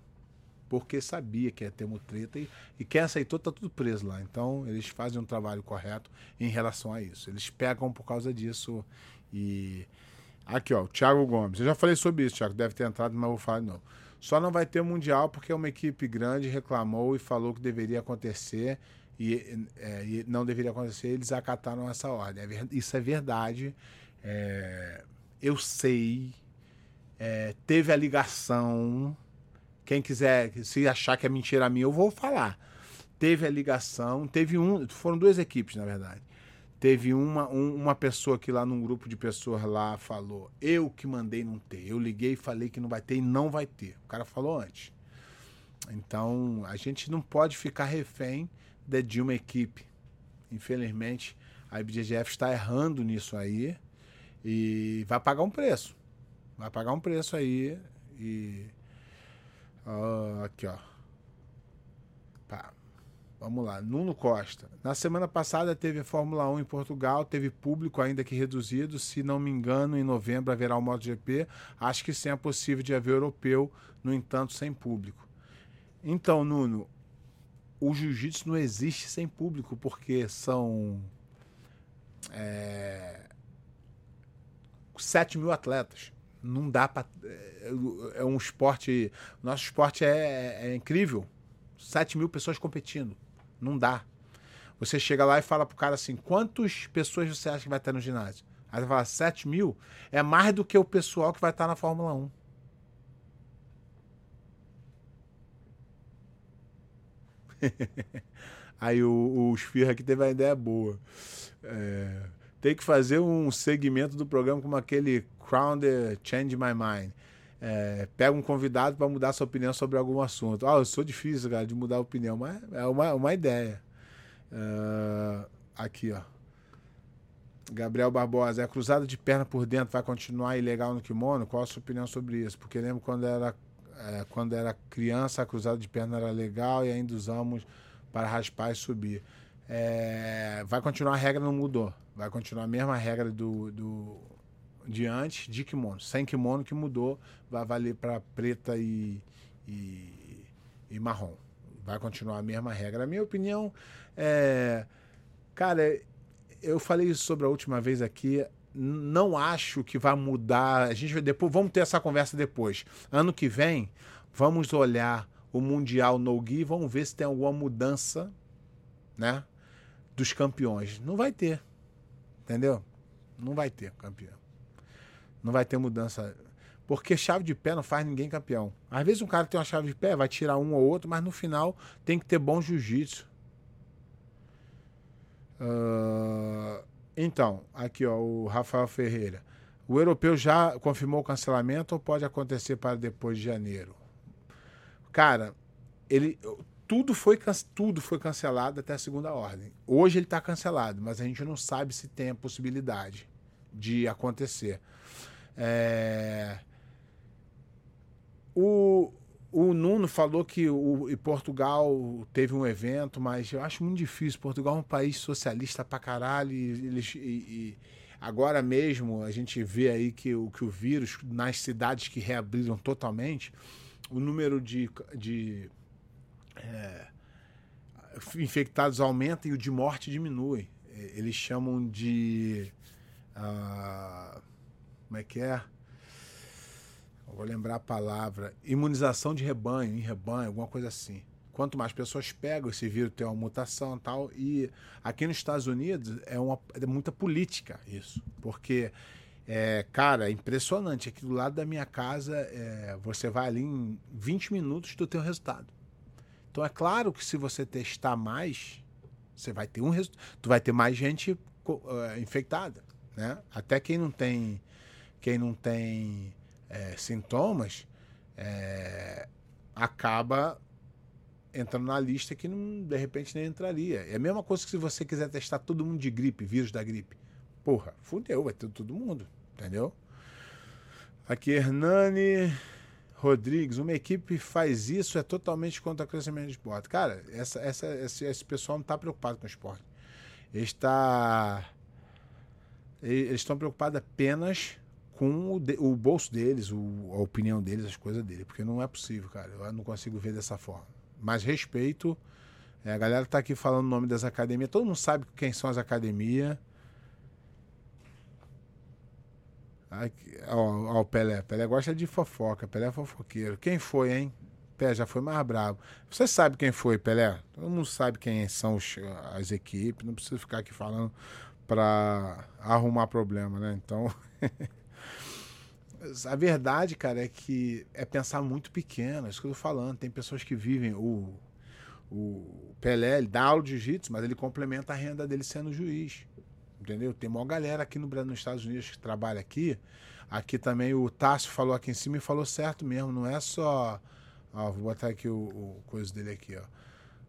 Porque sabia que ia ter mutreta e, e quem aceitou está tudo preso lá. Então eles fazem um trabalho correto em relação a isso. Eles pegam por causa disso e Aqui, ó, o Thiago Gomes. Eu já falei sobre isso, Thiago. Deve ter entrado, mas eu vou falar de novo. Só não vai ter Mundial porque uma equipe grande reclamou e falou que deveria acontecer e, é, e não deveria acontecer. Eles acataram essa ordem. É isso é verdade. É, eu sei. É, teve a ligação. Quem quiser, se achar que é mentira minha, eu vou falar. Teve a ligação. Teve um. Foram duas equipes, na verdade. Teve uma, um, uma pessoa que lá num grupo de pessoas lá falou: Eu que mandei não ter. Eu liguei e falei que não vai ter e não vai ter. O cara falou antes. Então a gente não pode ficar refém de, de uma equipe. Infelizmente, a IBGF está errando nisso aí e vai pagar um preço. Vai pagar um preço aí. E. Uh, aqui, ó. Vamos lá, Nuno Costa. Na semana passada teve Fórmula 1 em Portugal, teve público ainda que reduzido. Se não me engano, em novembro haverá o MotoGP. Acho que sim é possível de haver europeu, no entanto, sem público. Então, Nuno, o jiu-jitsu não existe sem público, porque são é, 7 mil atletas. Não dá para. É, é, um esporte. Nosso esporte é, é incrível. 7 mil pessoas competindo. Não dá. Você chega lá e fala pro cara assim: quantas pessoas você acha que vai estar no ginásio? Aí você fala: 7 mil é mais do que o pessoal que vai estar na Fórmula 1. Aí o, o Sfirra aqui teve uma ideia boa. É, tem que fazer um segmento do programa como aquele Crown the Change My Mind é, pega um convidado para mudar sua opinião sobre algum assunto. Ah, eu sou difícil, cara, de mudar a opinião, mas é uma, uma ideia. Uh, aqui, ó. Gabriel Barbosa, é cruzada de perna por dentro vai continuar ilegal no kimono? Qual a sua opinião sobre isso? Porque lembro quando era, é, quando era criança, a cruzada de perna era legal e ainda usamos para raspar e subir. É, vai continuar a regra, não mudou. Vai continuar a mesma regra do, do de antes de kimono. Sem kimono que mudou, vai valer para preta e, e, e, marrom. Vai continuar a mesma regra. A minha opinião é. Cara, eu falei isso sobre a última vez aqui. Não acho que vai mudar. A gente vai depois. Vamos ter essa conversa depois. Ano que vem, vamos olhar o Mundial no Gui, vamos ver se tem alguma mudança, né? Dos campeões. Não vai ter. Entendeu? Não vai ter campeão. Não vai ter mudança. Porque chave de pé não faz ninguém campeão. Às vezes um cara tem uma chave de pé, vai tirar um ou outro, mas no final tem que ter bom jiu-jitsu. Uh, então, aqui ó, o Rafael Ferreira. O europeu já confirmou o cancelamento ou pode acontecer para depois de janeiro? Cara, ele tudo foi, tudo foi cancelado até a segunda ordem. Hoje ele está cancelado, mas a gente não sabe se tem a possibilidade de acontecer. É... O, o Nuno falou que o, Portugal teve um evento, mas eu acho muito difícil. Portugal é um país socialista pra caralho e, eles, e, e agora mesmo a gente vê aí que o, que o vírus, nas cidades que reabriram totalmente, o número de, de é, infectados aumenta e o de morte diminui. Eles chamam de. Uh, como é que é? vou lembrar a palavra. Imunização de rebanho, em rebanho, alguma coisa assim. Quanto mais pessoas pegam esse vírus, tem uma mutação e tal. E aqui nos Estados Unidos é, uma, é muita política isso. Porque é, cara, é impressionante. Aqui do lado da minha casa, é, você vai ali em 20 minutos, tem o resultado. Então é claro que se você testar mais, você vai ter um resultado. Tu vai ter mais gente uh, infectada, né? Até quem não tem, quem não tem é, sintomas, é, acaba entrando na lista que não, de repente nem entraria. É a mesma coisa que se você quiser testar todo mundo de gripe, vírus da gripe. Porra, fudeu, vai ter todo mundo. Entendeu? Aqui, Hernani Rodrigues, uma equipe faz isso é totalmente contra o crescimento do esporte. Cara, essa, essa, esse, esse pessoal não está preocupado com o esporte. Está. Eles estão preocupados apenas com o, de, o bolso deles, o, a opinião deles, as coisas dele. Porque não é possível, cara. Eu não consigo ver dessa forma. Mas respeito. É, a galera está aqui falando o nome das academias. Todo mundo sabe quem são as academias. Ó, ó, o Pelé. Pelé gosta de fofoca. Pelé é fofoqueiro. Quem foi, hein? Pelé já foi mais bravo. Você sabe quem foi, Pelé? Todo mundo sabe quem são os, as equipes. Não precisa ficar aqui falando para arrumar problema, né? Então. a verdade, cara, é que é pensar muito pequeno. É isso que eu tô falando. Tem pessoas que vivem. O, o Pelé, ele dá aula de jiu-jitsu, mas ele complementa a renda dele sendo juiz entendeu? Tem uma galera aqui no Brasil, nos Estados Unidos que trabalha aqui. Aqui também o Tássio falou aqui em cima e falou certo mesmo. Não é só. Ó, vou botar aqui o, o coisa dele aqui, ó.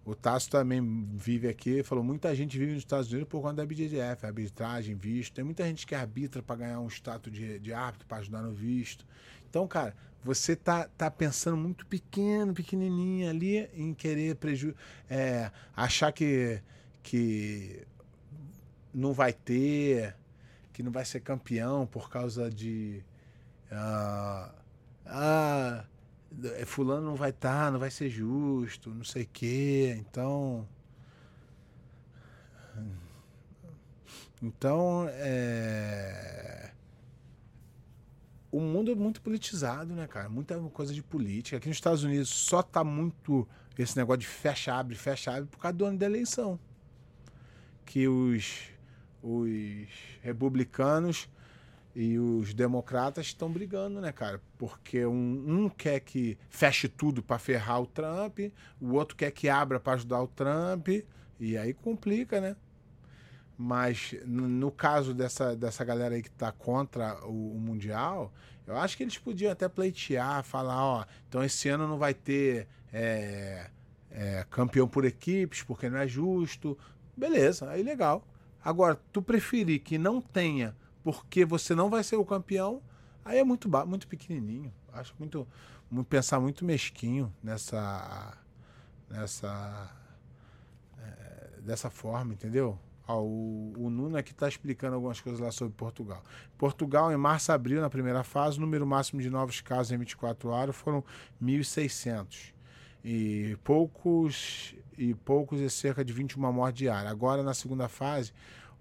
O Tássio também vive aqui, falou, muita gente vive nos Estados Unidos por conta da BJJF, arbitragem, visto. Tem muita gente que arbitra para ganhar um status de, de árbitro, para ajudar no visto. Então, cara, você tá, tá pensando muito pequeno, pequenininho ali em querer preju é, achar que, que não vai ter, que não vai ser campeão por causa de. Uh, fulano não vai estar, tá, não vai ser justo, não sei o quê. Então. Então, é... o mundo é muito politizado, né, cara? Muita coisa de política. Aqui nos Estados Unidos só tá muito esse negócio de fecha, abre, fecha, abre por causa do ano da eleição. Que os os republicanos e os democratas estão brigando, né, cara? Porque um, um quer que feche tudo para ferrar o Trump, o outro quer que abra para ajudar o Trump, e aí complica, né? Mas no caso dessa, dessa galera aí que está contra o, o, Mundial, eu acho que eles podiam até pleitear, falar, ó, então esse ano não vai ter é, é, campeão por equipes, porque não é justo. Beleza, aí legal. Agora, tu preferir que não tenha porque você não vai ser o campeão, aí é muito, muito pequenininho. Acho muito, muito pensar muito mesquinho nessa nessa é, dessa forma, entendeu? Ó, o, o Nuno aqui está explicando algumas coisas lá sobre Portugal. Portugal, em março abril, na primeira fase, o número máximo de novos casos em 24 horas foram 1.600 e poucos e poucos e cerca de 21 mortes diárias. Agora, na segunda fase,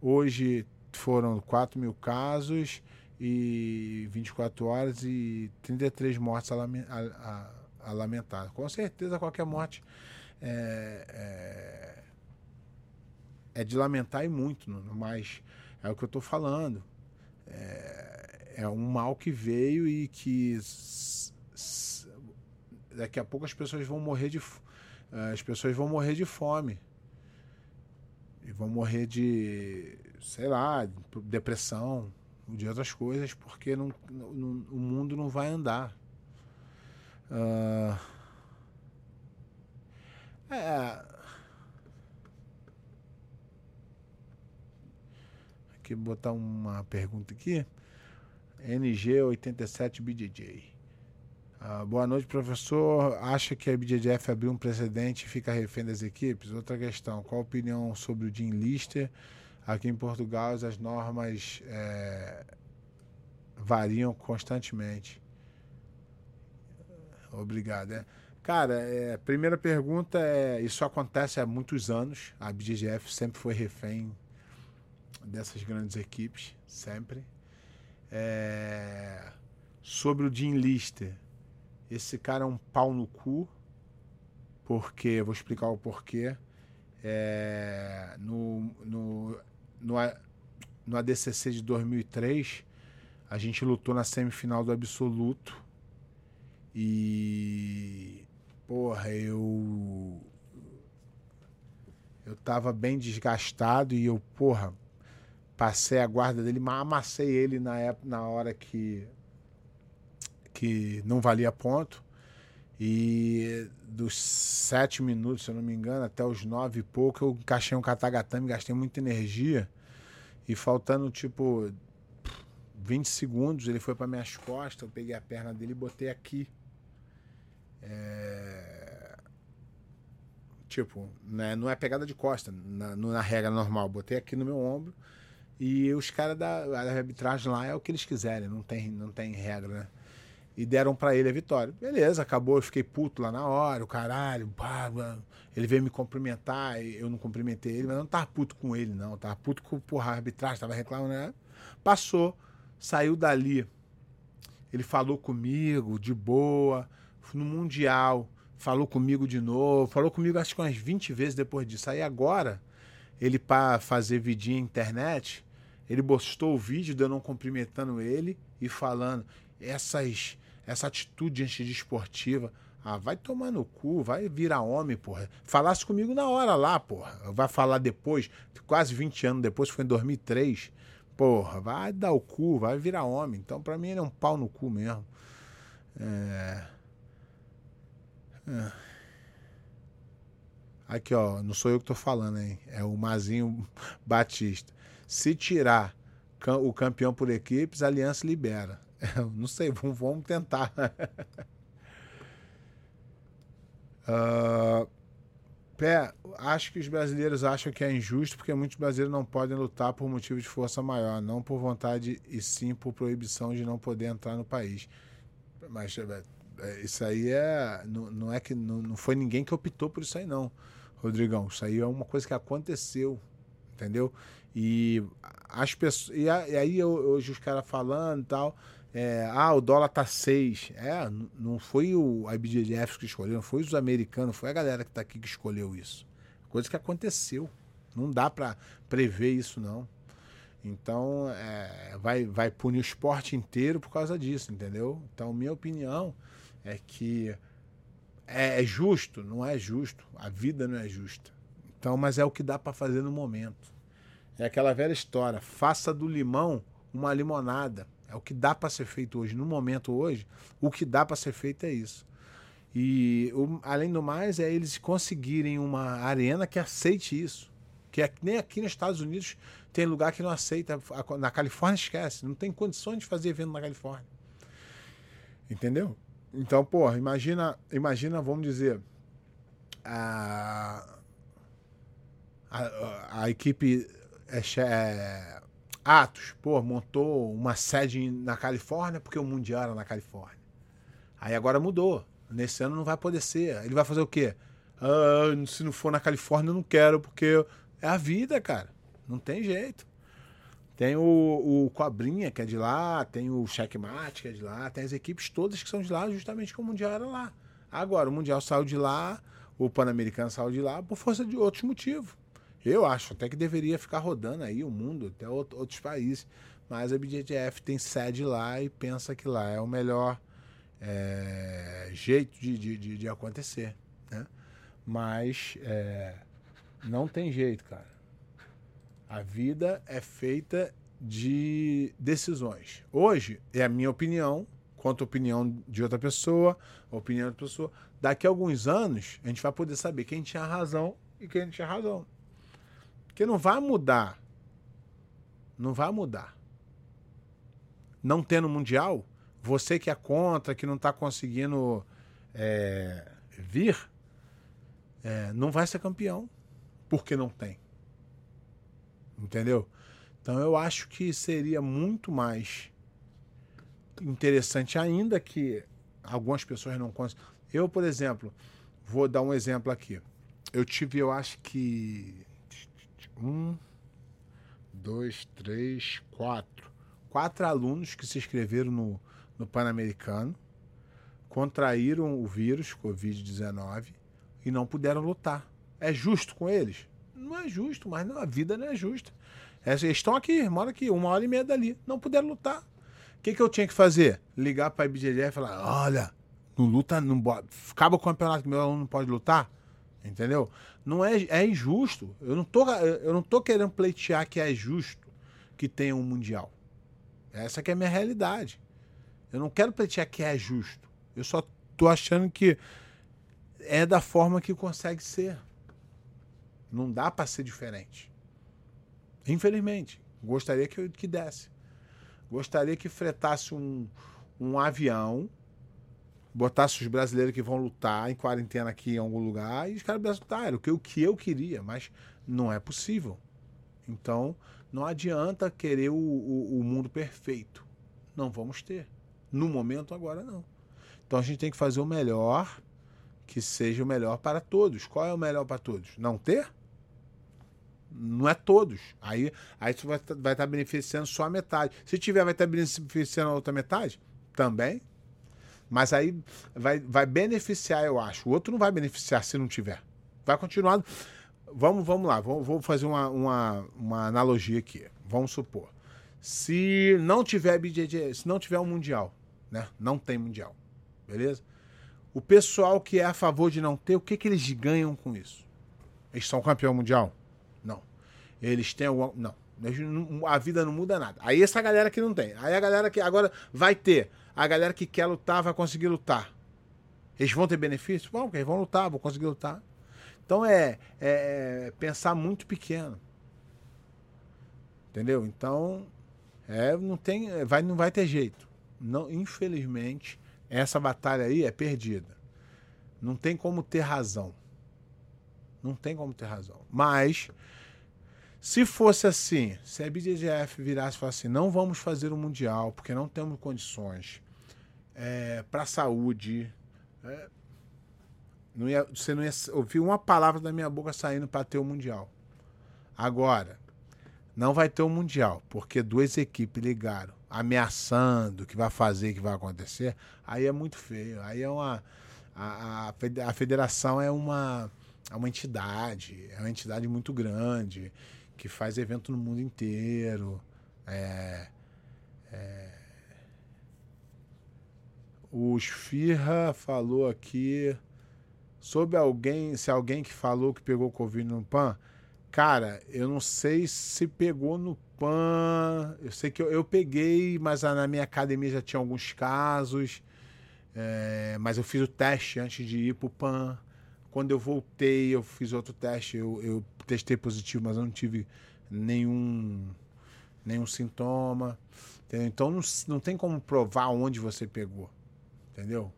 hoje foram 4 mil casos e 24 horas e 33 mortes a, a, a lamentar. Com certeza, qualquer morte é, é, é, de lamentar e muito, mas é o que eu estou falando. É, é um mal que veio e que daqui a pouco as pessoas vão morrer de as pessoas vão morrer de fome e vão morrer de sei lá depressão de outras coisas porque não, não o mundo não vai andar uh, É. Aqui botar uma pergunta aqui. NG87BJJ. Ah, boa noite, professor. Acha que a BJJF abriu um precedente e fica refém das equipes? Outra questão. Qual a opinião sobre o Jim Lister? Aqui em Portugal, as normas é, variam constantemente. Obrigado. É. Cara, é, primeira pergunta é: isso acontece há muitos anos. A BGF sempre foi refém dessas grandes equipes, sempre. É, sobre o Jim Lister, esse cara é um pau no cu, porque, vou explicar o porquê. É, no, no, no, no ADCC de 2003, a gente lutou na semifinal do Absoluto e porra, eu eu tava bem desgastado e eu, porra, passei a guarda dele, amassei ele na época, na hora que que não valia ponto. E dos sete minutos, se eu não me engano, até os nove e pouco, eu encaixei um katagatame, gastei muita energia. E faltando, tipo, 20 segundos, ele foi para minhas costas, eu peguei a perna dele e botei aqui. É... Tipo, né, não é pegada de costa, na, na regra normal. Botei aqui no meu ombro e os caras da, da arbitragem lá é o que eles quiserem, não tem, não tem regra, né? E deram para ele a vitória. Beleza, acabou, eu fiquei puto lá na hora, o caralho, pá, ele veio me cumprimentar, eu não cumprimentei ele, mas eu não tava puto com ele, não. Eu tava puto com porra, a arbitragem, tava reclamando, né? Passou, saiu dali. Ele falou comigo, de boa no Mundial, falou comigo de novo, falou comigo acho que umas 20 vezes depois disso. Aí agora, ele para fazer vidinha internet, ele postou o vídeo de eu não cumprimentando ele e falando essas, essa atitude antidesportiva. Ah, vai tomar no cu, vai virar homem, porra. Falasse comigo na hora lá, porra. Vai falar depois, quase 20 anos depois, foi em 2003. Porra, vai dar o cu, vai virar homem. Então, pra mim, ele é um pau no cu mesmo. É... É. Aqui, ó, não sou eu que tô falando, hein? É o Mazinho Batista. Se tirar o campeão por equipes, a aliança libera. não sei, vamos, vamos tentar. uh, Pé, acho que os brasileiros acham que é injusto porque muitos brasileiros não podem lutar por motivo de força maior, não por vontade e sim por proibição de não poder entrar no país. Mas é, isso aí é. Não, não é que. Não, não foi ninguém que optou por isso aí, não, Rodrigão. Isso aí é uma coisa que aconteceu, entendeu? E as pessoas. E, aí hoje os caras falando e tal. É, ah, o dólar tá 6. É, não foi o IBGF que escolheu, não foi os americanos, foi a galera que tá aqui que escolheu isso. Coisa que aconteceu. Não dá para prever isso, não. Então, é, vai, vai punir o esporte inteiro por causa disso, entendeu? Então, minha opinião é que é, é justo, não é justo. A vida não é justa. Então, mas é o que dá para fazer no momento. É aquela velha história: faça do limão uma limonada. É o que dá para ser feito hoje. No momento hoje, o que dá para ser feito é isso. E o, além do mais, é eles conseguirem uma arena que aceite isso. Que é, nem aqui nos Estados Unidos tem lugar que não aceita. Na Califórnia esquece. Não tem condições de fazer evento na Califórnia. Entendeu? Então, porra, imagina, imagina, vamos dizer, a, a, a equipe é, é, Atos, pô, montou uma sede na Califórnia porque o Mundial era na Califórnia. Aí agora mudou. Nesse ano não vai poder ser. Ele vai fazer o quê? Ah, se não for na Califórnia, eu não quero, porque é a vida, cara. Não tem jeito. Tem o, o Cobrinha, que é de lá, tem o Checkmate, que é de lá, tem as equipes todas que são de lá, justamente que o Mundial era lá. Agora, o Mundial saiu de lá, o Pan-Americano saiu de lá por força de outros motivos. Eu acho até que deveria ficar rodando aí o mundo, até outros países. Mas a BJJF tem sede lá e pensa que lá é o melhor é, jeito de, de, de, acontecer. Né? Mas é, não tem jeito, cara. A vida é feita de decisões. Hoje, é a minha opinião, contra a opinião de outra pessoa, a opinião de outra pessoa. Daqui a alguns anos, a gente vai poder saber quem tinha razão e quem não tinha razão. Porque não vai mudar. Não vai mudar. Não tendo mundial, você que é contra, que não está conseguindo é, vir, é, não vai ser campeão. Porque não tem. Entendeu? Então eu acho que seria muito mais interessante ainda que algumas pessoas não conseguem. Eu, por exemplo, vou dar um exemplo aqui. Eu tive, eu acho que. Um, dois, três, quatro. Quatro alunos que se inscreveram no, no Pan-Americano, contraíram o vírus, Covid-19, e não puderam lutar. É justo com eles? Não é justo, mas não, a vida não é justa. Eles estão aqui, moram aqui, uma hora e meia dali. Não puderam lutar. O que, que eu tinha que fazer? Ligar para a IBGE e falar: olha, não luta, não acaba o campeonato meu aluno não pode lutar. Entendeu? Não é, é injusto. Eu não, tô, eu não tô querendo pleitear que é justo que tenha um Mundial. Essa que é a minha realidade. Eu não quero pleitear que é justo. Eu só tô achando que é da forma que consegue ser. Não dá para ser diferente. Infelizmente. Gostaria que, que desse. Gostaria que fretasse um, um avião, botasse os brasileiros que vão lutar em quarentena aqui em algum lugar e os caras lutarem. O que, o que eu queria, mas não é possível. Então, não adianta querer o, o, o mundo perfeito. Não vamos ter. No momento, agora não. Então a gente tem que fazer o melhor que seja o melhor para todos. Qual é o melhor para todos? Não ter? Não é todos. Aí, aí você vai estar vai tá beneficiando só a metade. Se tiver, vai estar tá beneficiando a outra metade? Também. Mas aí vai, vai beneficiar, eu acho. O outro não vai beneficiar se não tiver. Vai continuar. Vamos, vamos lá, vou, vou fazer uma, uma, uma analogia aqui. Vamos supor. Se não tiver BJJ, se não tiver um Mundial, né? Não tem Mundial. Beleza? O pessoal que é a favor de não ter, o que, que eles ganham com isso? Eles são campeão mundial? Eles têm alguma. Não. A vida não muda nada. Aí essa galera que não tem. Aí a galera que agora vai ter. A galera que quer lutar vai conseguir lutar. Eles vão ter benefício? Porque eles vão lutar, vão conseguir lutar. Então é, é, é pensar muito pequeno. Entendeu? Então é, não tem, vai, não vai ter jeito. Não, infelizmente, essa batalha aí é perdida. Não tem como ter razão. Não tem como ter razão. Mas se fosse assim, se a BJJF virasse e falasse assim, não vamos fazer o Mundial, porque não temos condições é, para a saúde, é, não ia, você não ia ouvir uma palavra da minha boca saindo para ter o Mundial. Agora, não vai ter o Mundial, porque duas equipes ligaram, ameaçando que vai fazer, que vai acontecer, aí é muito feio. Aí é uma. A, a, federação é uma, é uma entidade, é uma entidade muito grande que faz evento no mundo inteiro. É, é, o Esfirra falou aqui sobre alguém, se alguém que falou que pegou Covid no PAN. Cara, eu não sei se pegou no PAN. Eu sei que eu, eu peguei, mas na minha academia já tinha alguns casos. É, mas eu fiz o teste antes de ir pro PAN. Quando eu voltei, eu fiz outro teste. Eu, eu testei positivo, mas eu não tive nenhum, nenhum sintoma. Entendeu? Então não, não tem como provar onde você pegou. Entendeu?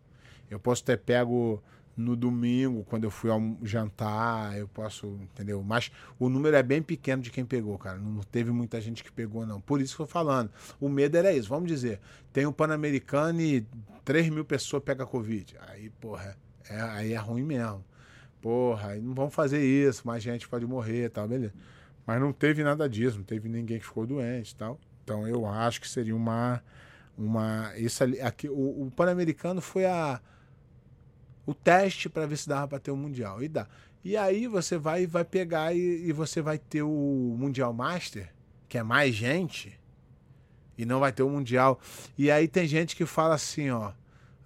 Eu posso ter pego no domingo, quando eu fui ao jantar, eu posso, entendeu? Mas o número é bem pequeno de quem pegou, cara. Não teve muita gente que pegou, não. Por isso que eu tô falando. O medo era isso. Vamos dizer, tem um Pan-Americano e 3 mil pessoas pegam Covid. Aí, porra, é, aí é ruim mesmo porra, não vamos fazer isso, mais gente pode morrer tal, beleza. Mas não teve nada disso, não teve ninguém que ficou doente tal. Então eu acho que seria uma. Uma isso ali, aqui, o, o Pan-Americano foi a, o teste para ver se dava para ter o Mundial. E dá. E aí você vai vai pegar e, e, você vai ter o Mundial Master, que é mais gente, e não vai ter o Mundial. E aí tem gente que fala assim, ó.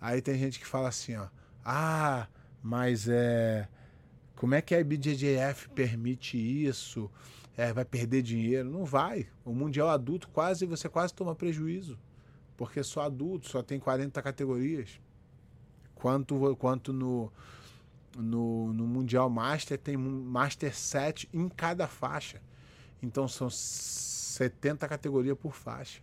Aí tem gente que fala assim, ó. Ah, mas é como é que a IBJJF permite isso? É, vai perder dinheiro? Não vai. O Mundial Adulto quase você quase toma prejuízo. Porque só adulto, só tem 40 categorias. Quanto, quanto no, no, no Mundial Master tem Master 7 em cada faixa. Então são 70 categorias por faixa.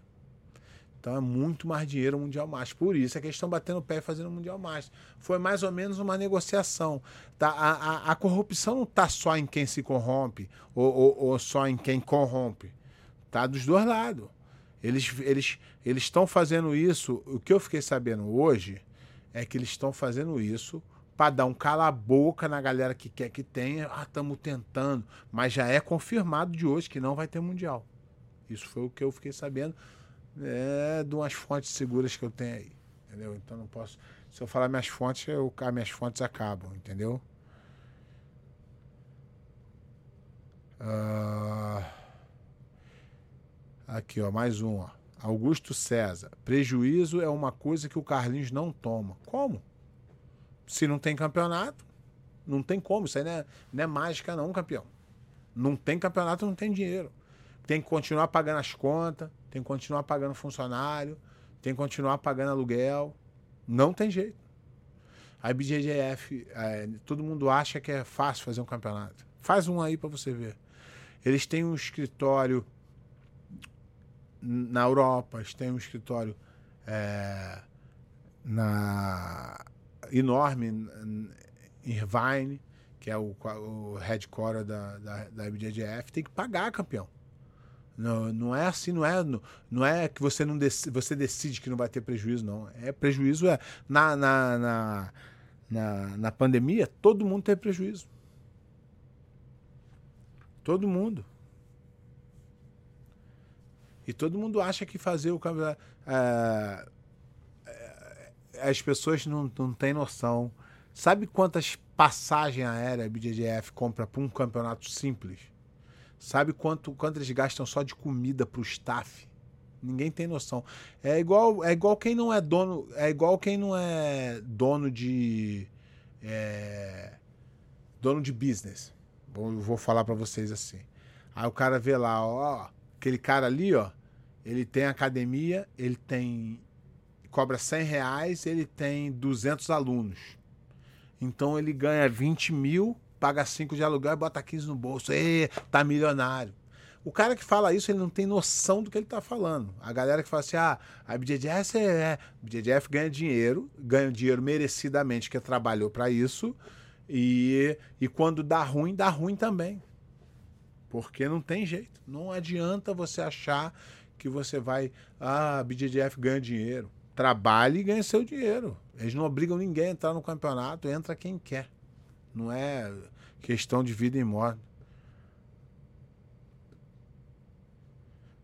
Então é muito mais dinheiro o Mundial Master. Por isso é que eles estão batendo o pé e fazendo o Mundial Master. Foi mais ou menos uma negociação. Tá? A, a, a corrupção não está só em quem se corrompe ou, ou, ou só em quem corrompe. Tá dos dois lados. Eles eles eles estão fazendo isso. O que eu fiquei sabendo hoje é que eles estão fazendo isso para dar um cala-boca na galera que quer que tenha. Ah, estamos tentando. Mas já é confirmado de hoje que não vai ter Mundial. Isso foi o que eu fiquei sabendo é, de umas fontes seguras que eu tenho aí. Entendeu? Então não posso. Se eu falar minhas fontes, eu, minhas fontes acabam, entendeu? Uh, aqui, ó, mais um, ó. Augusto César. Prejuízo é uma coisa que o Carlinhos não toma. Como? Se não tem campeonato, não tem como. Isso aí não é, não é mágica, não, campeão. Não tem campeonato, não tem dinheiro. Tem que continuar pagando as contas tem que continuar pagando funcionário, tem que continuar pagando aluguel. Não tem jeito. A IBJJF, é, todo mundo acha que é fácil fazer um campeonato. Faz um aí para você ver. Eles têm um escritório na Europa, eles têm um escritório é, na enorme em Irvine, que é o, o headquarter da, da, da tem que pagar campeão. Não, não é assim, não é, não é que você não você decide que não vai ter prejuízo, não. É prejuízo é na, na, na, na, na pandemia todo mundo teve prejuízo. Todo mundo. E todo mundo acha que fazer o campeonato. É, é, as pessoas não, não têm noção. Sabe quantas passagens aéreas a BJJF compra para um campeonato simples? Sabe quanto, quanto eles gastam só de comida para o staff? Ninguém tem noção. É igual, é igual quem não é dono, é igual quem não é dono de é, dono de business. Vou, vou falar para vocês assim. Aí o cara vê lá, ó, aquele cara ali, ó, ele tem academia, ele tem cobra 100 reais, ele tem 200 alunos. Então ele ganha 20 mil paga 5 de aluguel e bota 15 no bolso. Ê, tá milionário. O cara que fala isso, ele não tem noção do que ele tá falando. A galera que fala assim, ah, a BJJF é... é BJJF ganha dinheiro, ganha dinheiro merecidamente, que trabalhou para isso, e, e quando dá ruim, dá ruim também. Porque não tem jeito. Não adianta você achar que você vai, ah, a BJJF ganha dinheiro. Trabalhe e ganhe seu dinheiro. Eles não obrigam ninguém a entrar no campeonato, entra quem quer. Não é questão de vida e morte.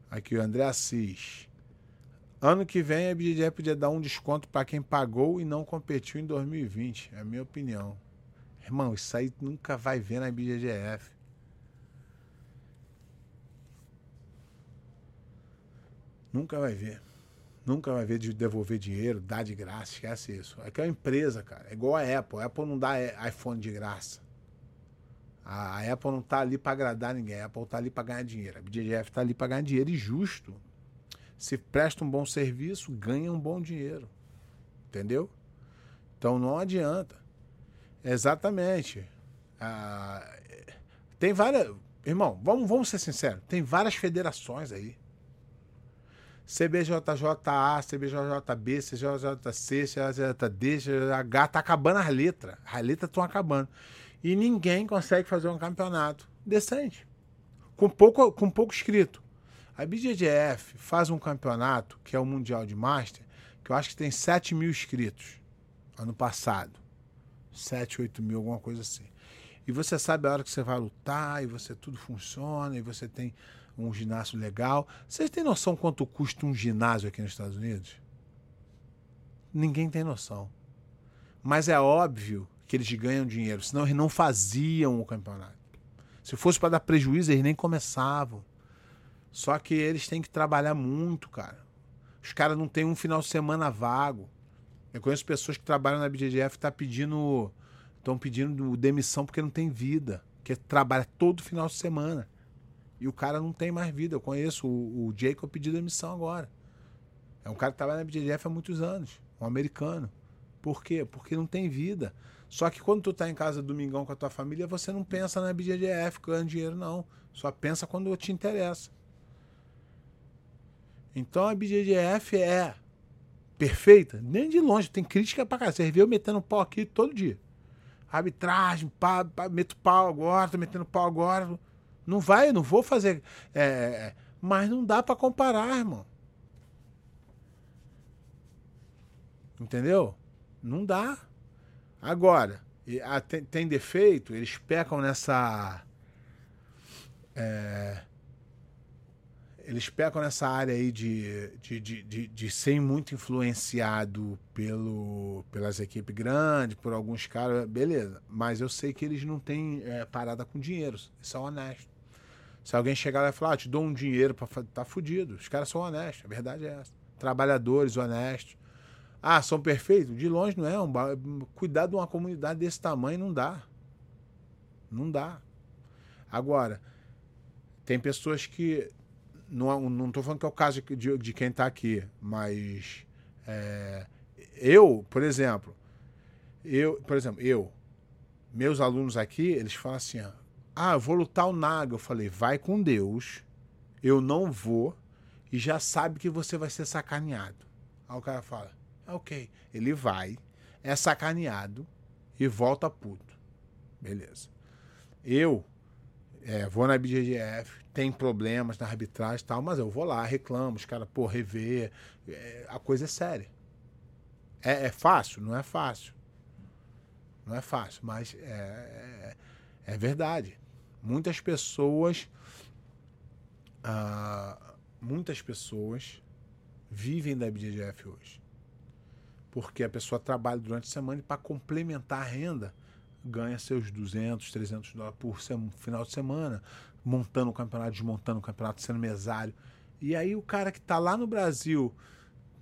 Aqui o André Assis. Ano que vem a BJJ podia dar um desconto para quem pagou e não competiu em 2020. É a minha opinião. Irmão, isso aí nunca vai ver na BJJF. Nunca vai ver. Nunca vai ver de devolver dinheiro, dar de graça, esquece isso. É que é uma empresa, cara. É igual a Apple. A Apple não dá iPhone de graça. A Apple não está ali para agradar ninguém. A Apple está ali para ganhar dinheiro. A BJF está ali para ganhar dinheiro e justo. Se presta um bom serviço, ganha um bom dinheiro. Entendeu? Então não adianta. Exatamente. Ah, tem várias. Irmão, vamos, vamos ser sinceros. Tem várias federações aí. CBJJA, CBJJB, CJJC, CJJD, CJH, tá acabando as letras. As letras estão acabando. E ninguém consegue fazer um campeonato decente. Com pouco, com pouco escrito. A BJJF faz um campeonato, que é o Mundial de Master, que eu acho que tem 7 mil inscritos ano passado. 7, 8 mil, alguma coisa assim. E você sabe a hora que você vai lutar, e você tudo funciona, e você tem um ginásio legal. Vocês têm noção quanto custa um ginásio aqui nos Estados Unidos? Ninguém tem noção. Mas é óbvio que eles ganham dinheiro, senão eles não faziam o campeonato. Se fosse para dar prejuízo, eles nem começavam. Só que eles têm que trabalhar muito, cara. Os caras não têm um final de semana vago. Eu conheço pessoas que trabalham na BJJF e tá pedindo estão pedindo demissão porque não tem vida, que trabalha todo final de semana. E o cara não tem mais vida. Eu conheço o, o Jacob pediu demissão agora. É um cara que trabalha na BJJF há muitos anos, um americano. Por quê? Porque não tem vida. Só que quando tu tá em casa domingão com a tua família, você não pensa na BJJF ganhando dinheiro, não. Só pensa quando te interessa. Então a BJJF é perfeita? Nem de longe. Tem crítica pra cá. Você vê eu metendo pau aqui todo dia. Arbitragem, pá, pá, meto pau agora, tô metendo pau agora. Não vai, não vou fazer. É, mas não dá para comparar, irmão. Entendeu? Não dá. Agora, tem, tem defeito, eles pecam nessa. É, eles pecam nessa área aí de, de, de, de, de ser muito influenciado pelo, pelas equipes grandes, por alguns caras, beleza. Mas eu sei que eles não têm é, parada com dinheiro, isso é honesto. Se alguém chegar lá e falar, ah, te dou um dinheiro para tá fudido. Os caras são honestos, a verdade é essa. Trabalhadores honestos. Ah, são perfeitos? De longe não é. Um, cuidar de uma comunidade desse tamanho não dá. Não dá. Agora, tem pessoas que. Não, não tô falando que é o caso de, de quem está aqui, mas. É, eu, por exemplo, eu, por exemplo, eu, meus alunos aqui, eles falam assim, ah, eu vou lutar o Naga. Eu falei, vai com Deus. Eu não vou. E já sabe que você vai ser sacaneado. Aí o cara fala, é ok. Ele vai, é sacaneado e volta puto. Beleza. Eu é, vou na BGGF, tem problemas na arbitragem e tal, mas eu vou lá, reclamo, os caras, pô, rever. É, a coisa é séria. É, é, fácil? Não é fácil. Não é fácil, mas é, é, é verdade. Muitas pessoas. Uh, muitas pessoas vivem da BJJF hoje. Porque a pessoa trabalha durante a semana e para complementar a renda ganha seus 200, 300 dólares por final de semana, montando o campeonato, desmontando o campeonato, sendo mesário. E aí o cara que está lá no Brasil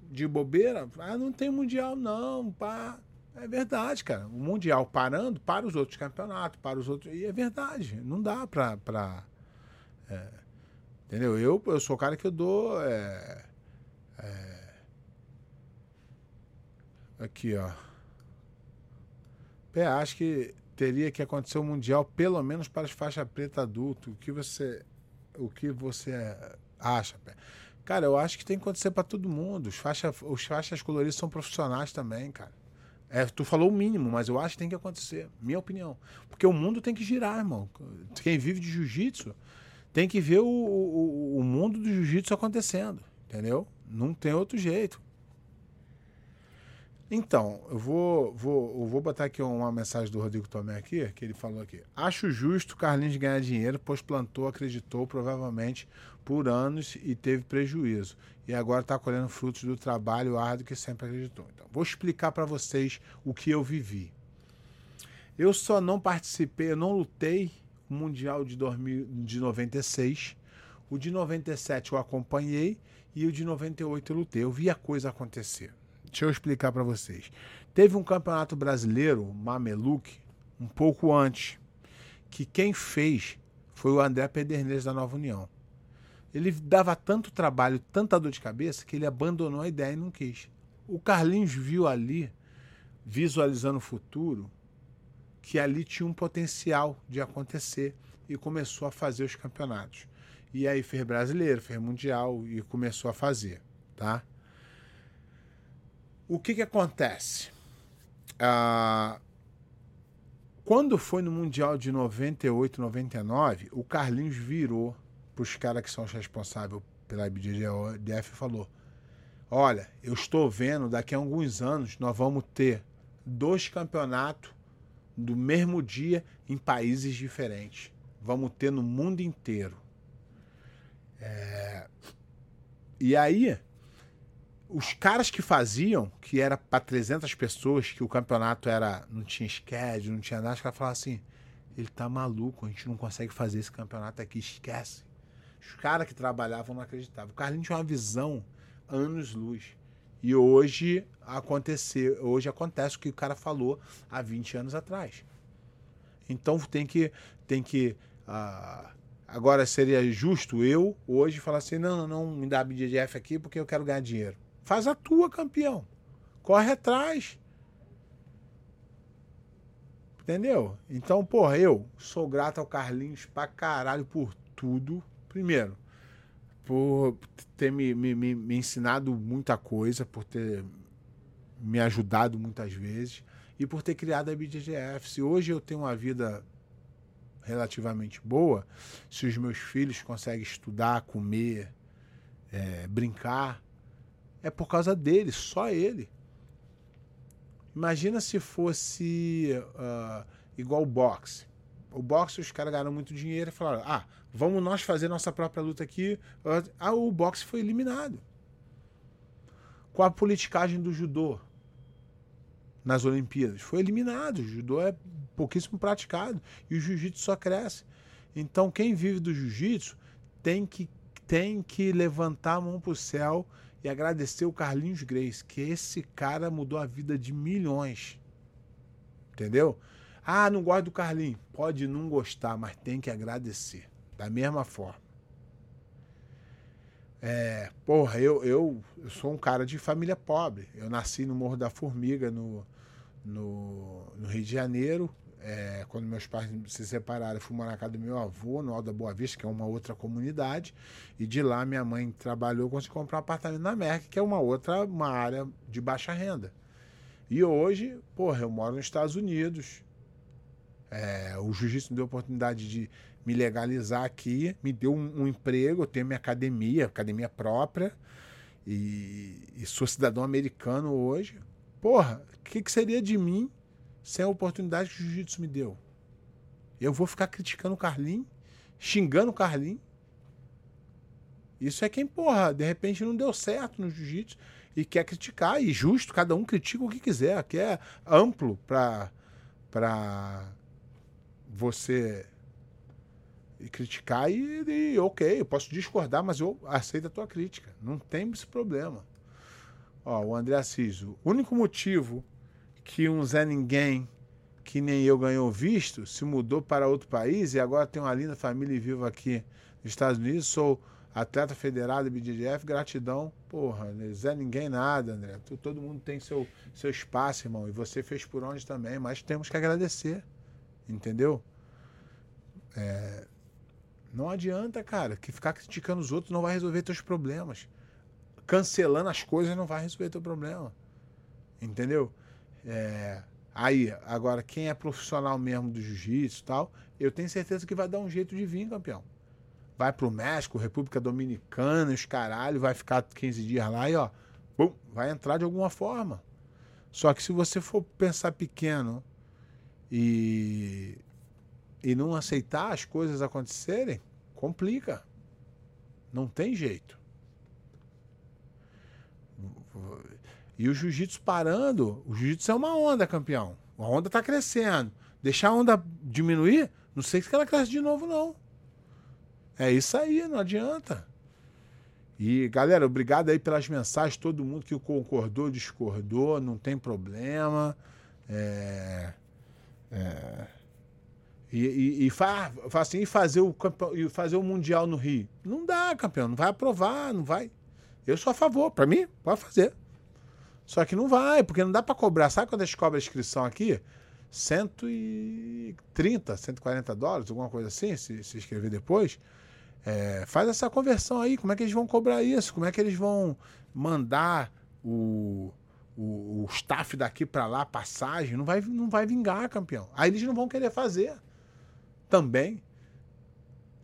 de bobeira, ah, não tem mundial não, pá. É verdade, cara. O Mundial parando para os outros campeonatos, para os outros. E é verdade. Não dá pra. pra é, entendeu? Eu, eu sou o cara que eu dou. É, é, aqui, ó. É, acho que teria que acontecer o Mundial, pelo menos para as faixas preta adulto. O que você. O que você acha, Pé? Cara, eu acho que tem que acontecer para todo mundo. Os, faixa, os faixas coloridas são profissionais também, cara. É, tu falou o mínimo, mas eu acho que tem que acontecer. Minha opinião. Porque o mundo tem que girar, irmão. Quem vive de jiu-jitsu tem que ver o, o, o mundo do jiu-jitsu acontecendo. Entendeu? Não tem outro jeito. Então, eu vou, vou, eu vou botar aqui uma mensagem do Rodrigo Tomé aqui, que ele falou aqui. Acho justo Carlinhos ganhar dinheiro, pois plantou, acreditou provavelmente por anos e teve prejuízo. E agora está colhendo frutos do trabalho árduo que sempre acreditou. Então, vou explicar para vocês o que eu vivi. Eu só não participei, eu não lutei o Mundial de, 2000, de 96. O de 97 eu acompanhei e o de 98 eu lutei. Eu vi a coisa acontecer. Deixa eu explicar para vocês. Teve um campeonato brasileiro, Mameluque, um pouco antes, que quem fez foi o André Pederneiras da Nova União. Ele dava tanto trabalho, tanta dor de cabeça, que ele abandonou a ideia e não quis. O Carlinhos viu ali, visualizando o futuro, que ali tinha um potencial de acontecer e começou a fazer os campeonatos. E aí fez brasileiro, fez mundial e começou a fazer, tá? O que que acontece? Ah, quando foi no Mundial de 98, 99, o Carlinhos virou para os caras que são os responsáveis pela IBJJF e falou: Olha, eu estou vendo, daqui a alguns anos nós vamos ter dois campeonatos do mesmo dia em países diferentes. Vamos ter no mundo inteiro. É... E aí, os caras que faziam, que era para 300 pessoas, que o campeonato era não tinha schedule, não tinha nada, os caras falavam assim: ele tá maluco, a gente não consegue fazer esse campeonato aqui, esquece. Os caras que trabalhavam não acreditavam. O Carlinhos tinha uma visão anos-luz. E hoje aconteceu, hoje acontece o que o cara falou há 20 anos atrás. Então tem que. Tem que uh, agora seria justo eu hoje falar assim: não, não, não me dá BDF aqui porque eu quero ganhar dinheiro Faz a tua, campeão. Corre atrás. Entendeu? Então, porra, eu sou grato ao Carlinhos pra caralho por tudo. Primeiro, por ter me, me, me, ensinado muita coisa, por ter me ajudado muitas vezes e por ter criado a BJJF. Se hoje eu tenho uma vida relativamente boa, se os meus filhos conseguem estudar, comer, é, brincar, é por causa dele, só ele. Imagina se fosse uh, igual boxe. O boxe, os caras ganharam muito dinheiro e falaram: ah, vamos nós fazer nossa própria luta aqui. Ah, o boxe foi eliminado. Com a politicagem do judô nas Olimpíadas, foi eliminado. O judô é pouquíssimo praticado e o jiu-jitsu só cresce. Então, quem vive do jiu-jitsu tem que, tem que levantar a mão para o céu e agradecer o Carlinhos Grace, que esse cara mudou a vida de milhões. Entendeu? Ah, não gosto do Carlinhos. Pode não gostar, mas tem que agradecer. Da mesma forma. É, porra, eu, eu, eu sou um cara de família pobre. Eu nasci no Morro da Formiga, no, no, no Rio de Janeiro. É, quando meus pais se separaram, eu fui morar na casa do meu avô, no Alto da Boa Vista, que é uma outra comunidade. E de lá minha mãe trabalhou, conseguiu comprar um apartamento na Merck, que é uma outra, uma área de baixa renda. E hoje, porra, eu moro nos Estados Unidos. É, o jiu-jitsu me deu a oportunidade de me legalizar aqui, me deu um, um emprego, eu tenho minha academia, academia própria, e, e sou cidadão americano hoje. Porra, o que, que seria de mim sem a oportunidade que o jiu-jitsu me deu? Eu vou ficar criticando o Carlinhos, xingando o Carlinhos. Isso é quem, porra, de repente não deu certo no jiu-jitsu e quer criticar, e justo, cada um critica o que quiser, que é amplo para para você criticar e, e, ok, eu posso discordar, mas eu aceito a tua crítica. Não tem esse problema. Ó, o André Assis, o único motivo que um Zé Ninguém, que nem eu, ganhou visto, se mudou para outro país e agora tem uma linda família e vivo aqui nos Estados Unidos, sou atleta federado BDF, gratidão. Porra, Zé Ninguém nada, André. Todo mundo tem seu, seu espaço, irmão, e você fez por onde também, mas temos que agradecer. Entendeu? É, não adianta, cara, que ficar criticando os outros não vai resolver teus problemas. Cancelando as coisas não vai resolver teu problema. Entendeu? É, aí, agora, quem é profissional mesmo do jiu-jitsu e tal, eu tenho certeza que vai dar um jeito de vir, campeão. Vai pro México, República Dominicana, os caralho, vai ficar 15 dias lá e, ó, bum, vai entrar de alguma forma. Só que se você for pensar pequeno e, e não aceitar as coisas acontecerem, complica. Não tem jeito. E o jiu-jitsu parando, o jiu-jitsu é uma onda, campeão. A onda tá crescendo. Deixar a onda diminuir, não sei se ela cresce de novo, não. É isso aí, não adianta. E, galera, obrigado aí pelas mensagens, todo mundo que concordou, discordou, não tem problema. É, é, e, e, e, fa, assim, fazer o, e fazer o Mundial no Rio. Não dá, campeão, não vai aprovar, não vai. Eu sou a favor, para mim, pode fazer. Só que não vai, porque não dá para cobrar. Sabe quando a gente cobra a inscrição aqui? 130, 140 dólares, alguma coisa assim, se, se inscrever depois. É, faz essa conversão aí. Como é que eles vão cobrar isso? Como é que eles vão mandar o, o, o staff daqui para lá, passagem? Não vai, não vai vingar, campeão. Aí eles não vão querer fazer também.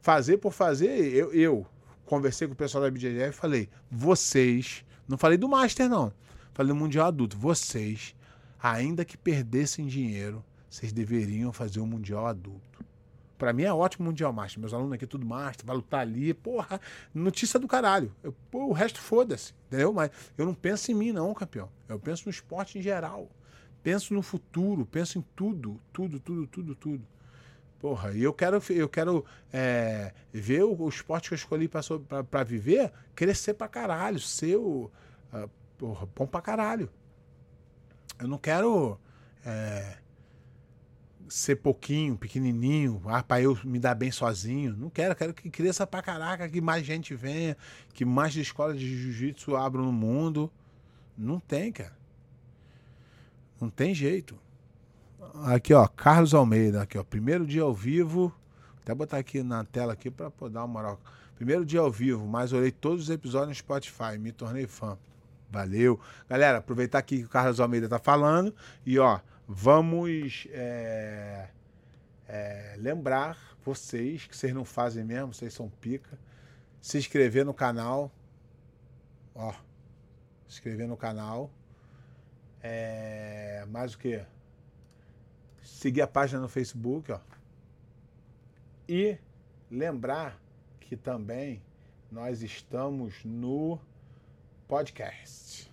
Fazer por fazer, eu, eu conversei com o pessoal da BJJF e falei: vocês, não falei do Master, não Falei no Mundial Adulto, vocês, ainda que perdessem dinheiro, vocês deveriam fazer o Mundial Adulto. Para mim é ótimo Mundial Master. Meus alunos aqui, tudo Master, vai lutar ali. Porra, notícia do caralho. Eu, pô, o resto foda-se, entendeu? Mas eu não penso em mim, não, campeão. Eu penso no esporte em geral. Penso no futuro, penso em tudo, tudo, tudo, tudo, tudo. Porra, e eu quero, eu quero é, ver o, o, esporte que eu escolhi para viver crescer pra caralho, ser o, uh, porra, bom pra caralho. Eu não quero é, ser pouquinho, pequenininho, ah, pra eu me dar bem sozinho. Não quero, quero que cresça pra caraca, que mais gente venha, que mais escolas de jiu-jitsu abram no mundo. Não tem, cara. Não tem jeito. Aqui, ó, Carlos Almeida, aqui, ó, primeiro dia ao vivo. Até botar aqui na tela aqui para dar uma moral. Primeiro dia ao vivo, mas olhei todos os episódios no Spotify, me tornei fã. Valeu. Galera, aproveitar aqui que o Carlos Almeida tá falando e ó, vamos é, é, lembrar vocês que vocês não fazem mesmo, vocês são pica. Se inscrever no canal, ó, se inscrever no canal. É, mais o que? Seguir a página no Facebook, ó. E lembrar que também nós estamos no podcast.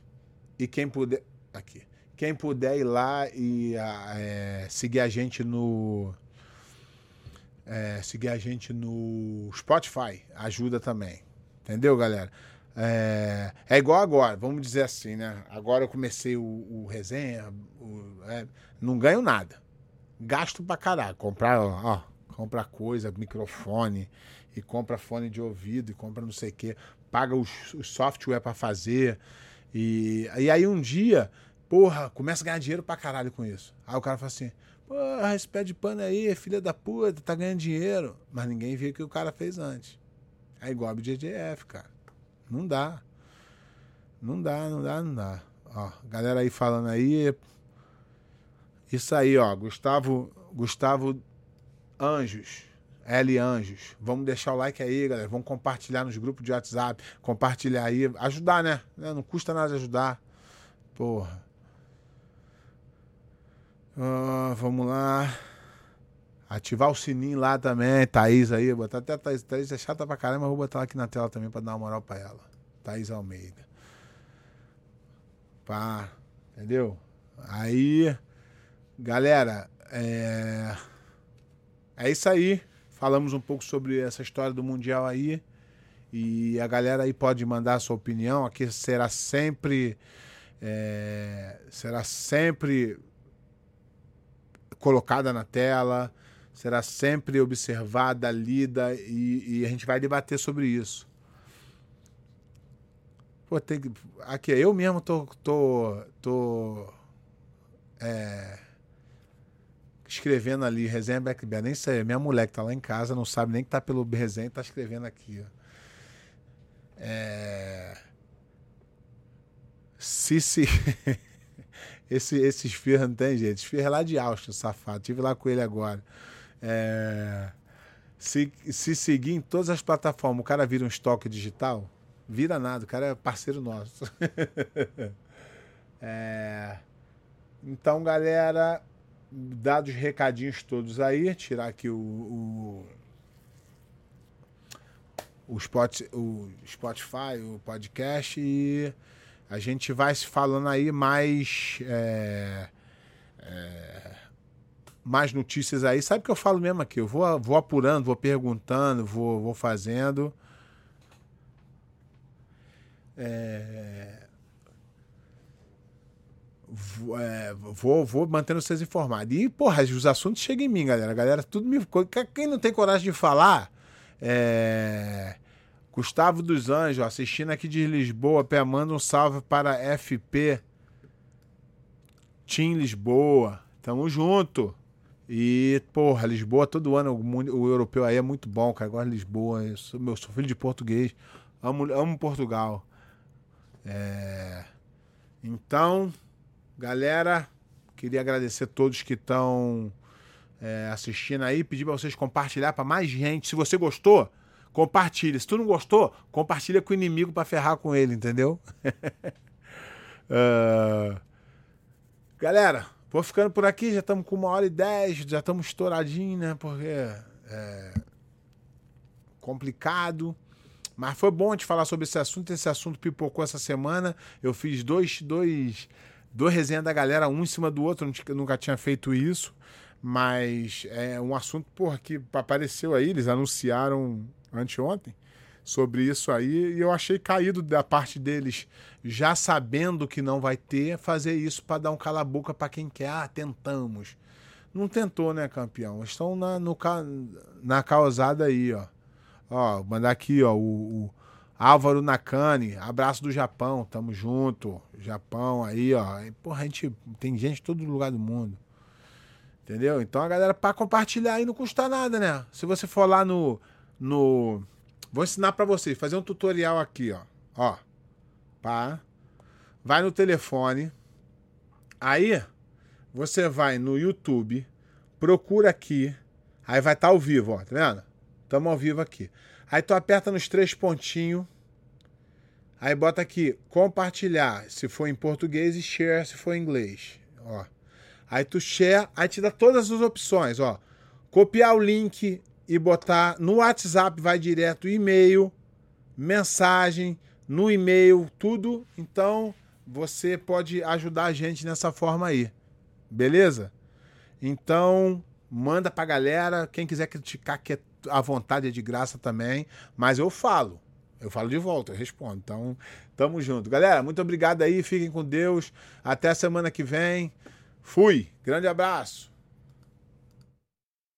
E quem puder. Aqui. Quem puder ir lá e é, seguir a gente no. É, seguir a gente no Spotify ajuda também. Entendeu, galera? É, é, igual agora, vamos dizer assim, né? Agora eu comecei o, o resenha, o, é, não ganho nada. Gasto pra caralho. Comprar, ó, compra coisa, microfone, e compra fone de ouvido, e compra não sei o quê, paga o software para fazer. E, e aí um dia, porra, começa a ganhar dinheiro pra caralho com isso. Aí o cara fala assim, porra, esse pé de pano aí, filha da puta, tá ganhando dinheiro. Mas ninguém viu o que o cara fez antes. É igual a BJJF, cara. Não dá. Não dá, não dá, não dá. Ó, galera aí falando aí. Isso aí, ó. Gustavo, Gustavo Anjos. L Anjos. Vamos deixar o like aí, galera. Vamos compartilhar nos grupos de WhatsApp. Compartilhar aí. Ajudar, né? Não custa nada ajudar. Porra. Uh, vamos lá. Ativar o sininho lá também. Thaís aí. Botar até a Thaís. Thaís é chata pra caramba, vou botar aqui na tela também pra dar uma moral pra ela. Thaís Almeida. Pá. Entendeu? Aí. Galera, é. É isso aí. Falamos um pouco sobre essa história do Mundial aí. E a galera aí pode mandar a sua opinião. Aqui será sempre. É, será sempre colocada na tela, será sempre observada, lida e, e a gente vai debater sobre isso. Pô, tem, aqui, eu mesmo tô, tô, tô é, escrevendo ali, resenha Black nem sei, minha mulher que tá lá em casa não sabe nem que tá pelo resenha, tá escrevendo aqui, ó. É... Se... esse, esse esfirra não tem jeito, esfirra é lá de Austin, safado, tive lá com ele agora. É... Se, se seguir em todas as plataformas, o cara vira um estoque digital? Vira nada, o cara é parceiro nosso. é... Então, galera, dados recadinhos todos aí, tirar aqui o, o, o, Spot, o Spotify, o podcast e a gente vai se falando aí mais é, é, mais notícias aí. Sabe que eu falo mesmo aqui? Eu vou, vou apurando, vou perguntando, vou, vou fazendo. É, Vou, é, vou, vou mantendo vocês informados. E, porra, os assuntos chegam em mim, galera. A galera, tudo me. Quem não tem coragem de falar. É... Gustavo dos Anjos, assistindo aqui de Lisboa. Pé, manda um salve para FP Team Lisboa. Tamo junto. E, porra, Lisboa, todo ano o, o europeu aí é muito bom, cara. Agora Lisboa, eu sou, meu, sou filho de português. Amo, amo Portugal. É... Então, Galera, queria agradecer a todos que estão é, assistindo aí, pedir para vocês compartilhar para mais gente. Se você gostou, compartilha. Se tu não gostou, compartilha com o inimigo para ferrar com ele, entendeu? uh... Galera, vou ficando por aqui, já estamos com uma hora e dez, já estamos estouradinho, né? Porque é complicado. Mas foi bom te falar sobre esse assunto. Esse assunto pipocou essa semana. Eu fiz dois, dois do resenha da galera, um em cima do outro, eu nunca tinha feito isso, mas é um assunto, porra, que apareceu aí, eles anunciaram anteontem sobre isso aí, e eu achei caído da parte deles, já sabendo que não vai ter, fazer isso para dar um cala-boca para quem quer, ah, tentamos. Não tentou, né, campeão? Estão na, no, na causada aí, ó. Ó, mandar aqui, ó, o, o Álvaro Nakane, abraço do Japão, tamo junto. Japão aí, ó. Porra, a gente tem gente de todo lugar do mundo. Entendeu? Então a galera, para compartilhar aí não custa nada, né? Se você for lá no. No vou ensinar para vocês, fazer um tutorial aqui, ó. Ó. Pá. Vai no telefone. Aí, você vai no YouTube, procura aqui. Aí vai estar tá ao vivo, ó. Tá vendo? Tamo ao vivo aqui. Aí tu aperta nos três pontinhos. Aí bota aqui compartilhar, se for em português, e share, se for em inglês. Ó. Aí tu share, aí te dá todas as opções, ó. Copiar o link e botar no WhatsApp, vai direto e-mail, mensagem, no e-mail, tudo. Então, você pode ajudar a gente nessa forma aí. Beleza? Então, manda pra galera. Quem quiser criticar, que é à vontade, é de graça também. Mas eu falo. Eu falo de volta, eu respondo. Então, tamo junto. Galera, muito obrigado aí. Fiquem com Deus. Até a semana que vem. Fui. Grande abraço.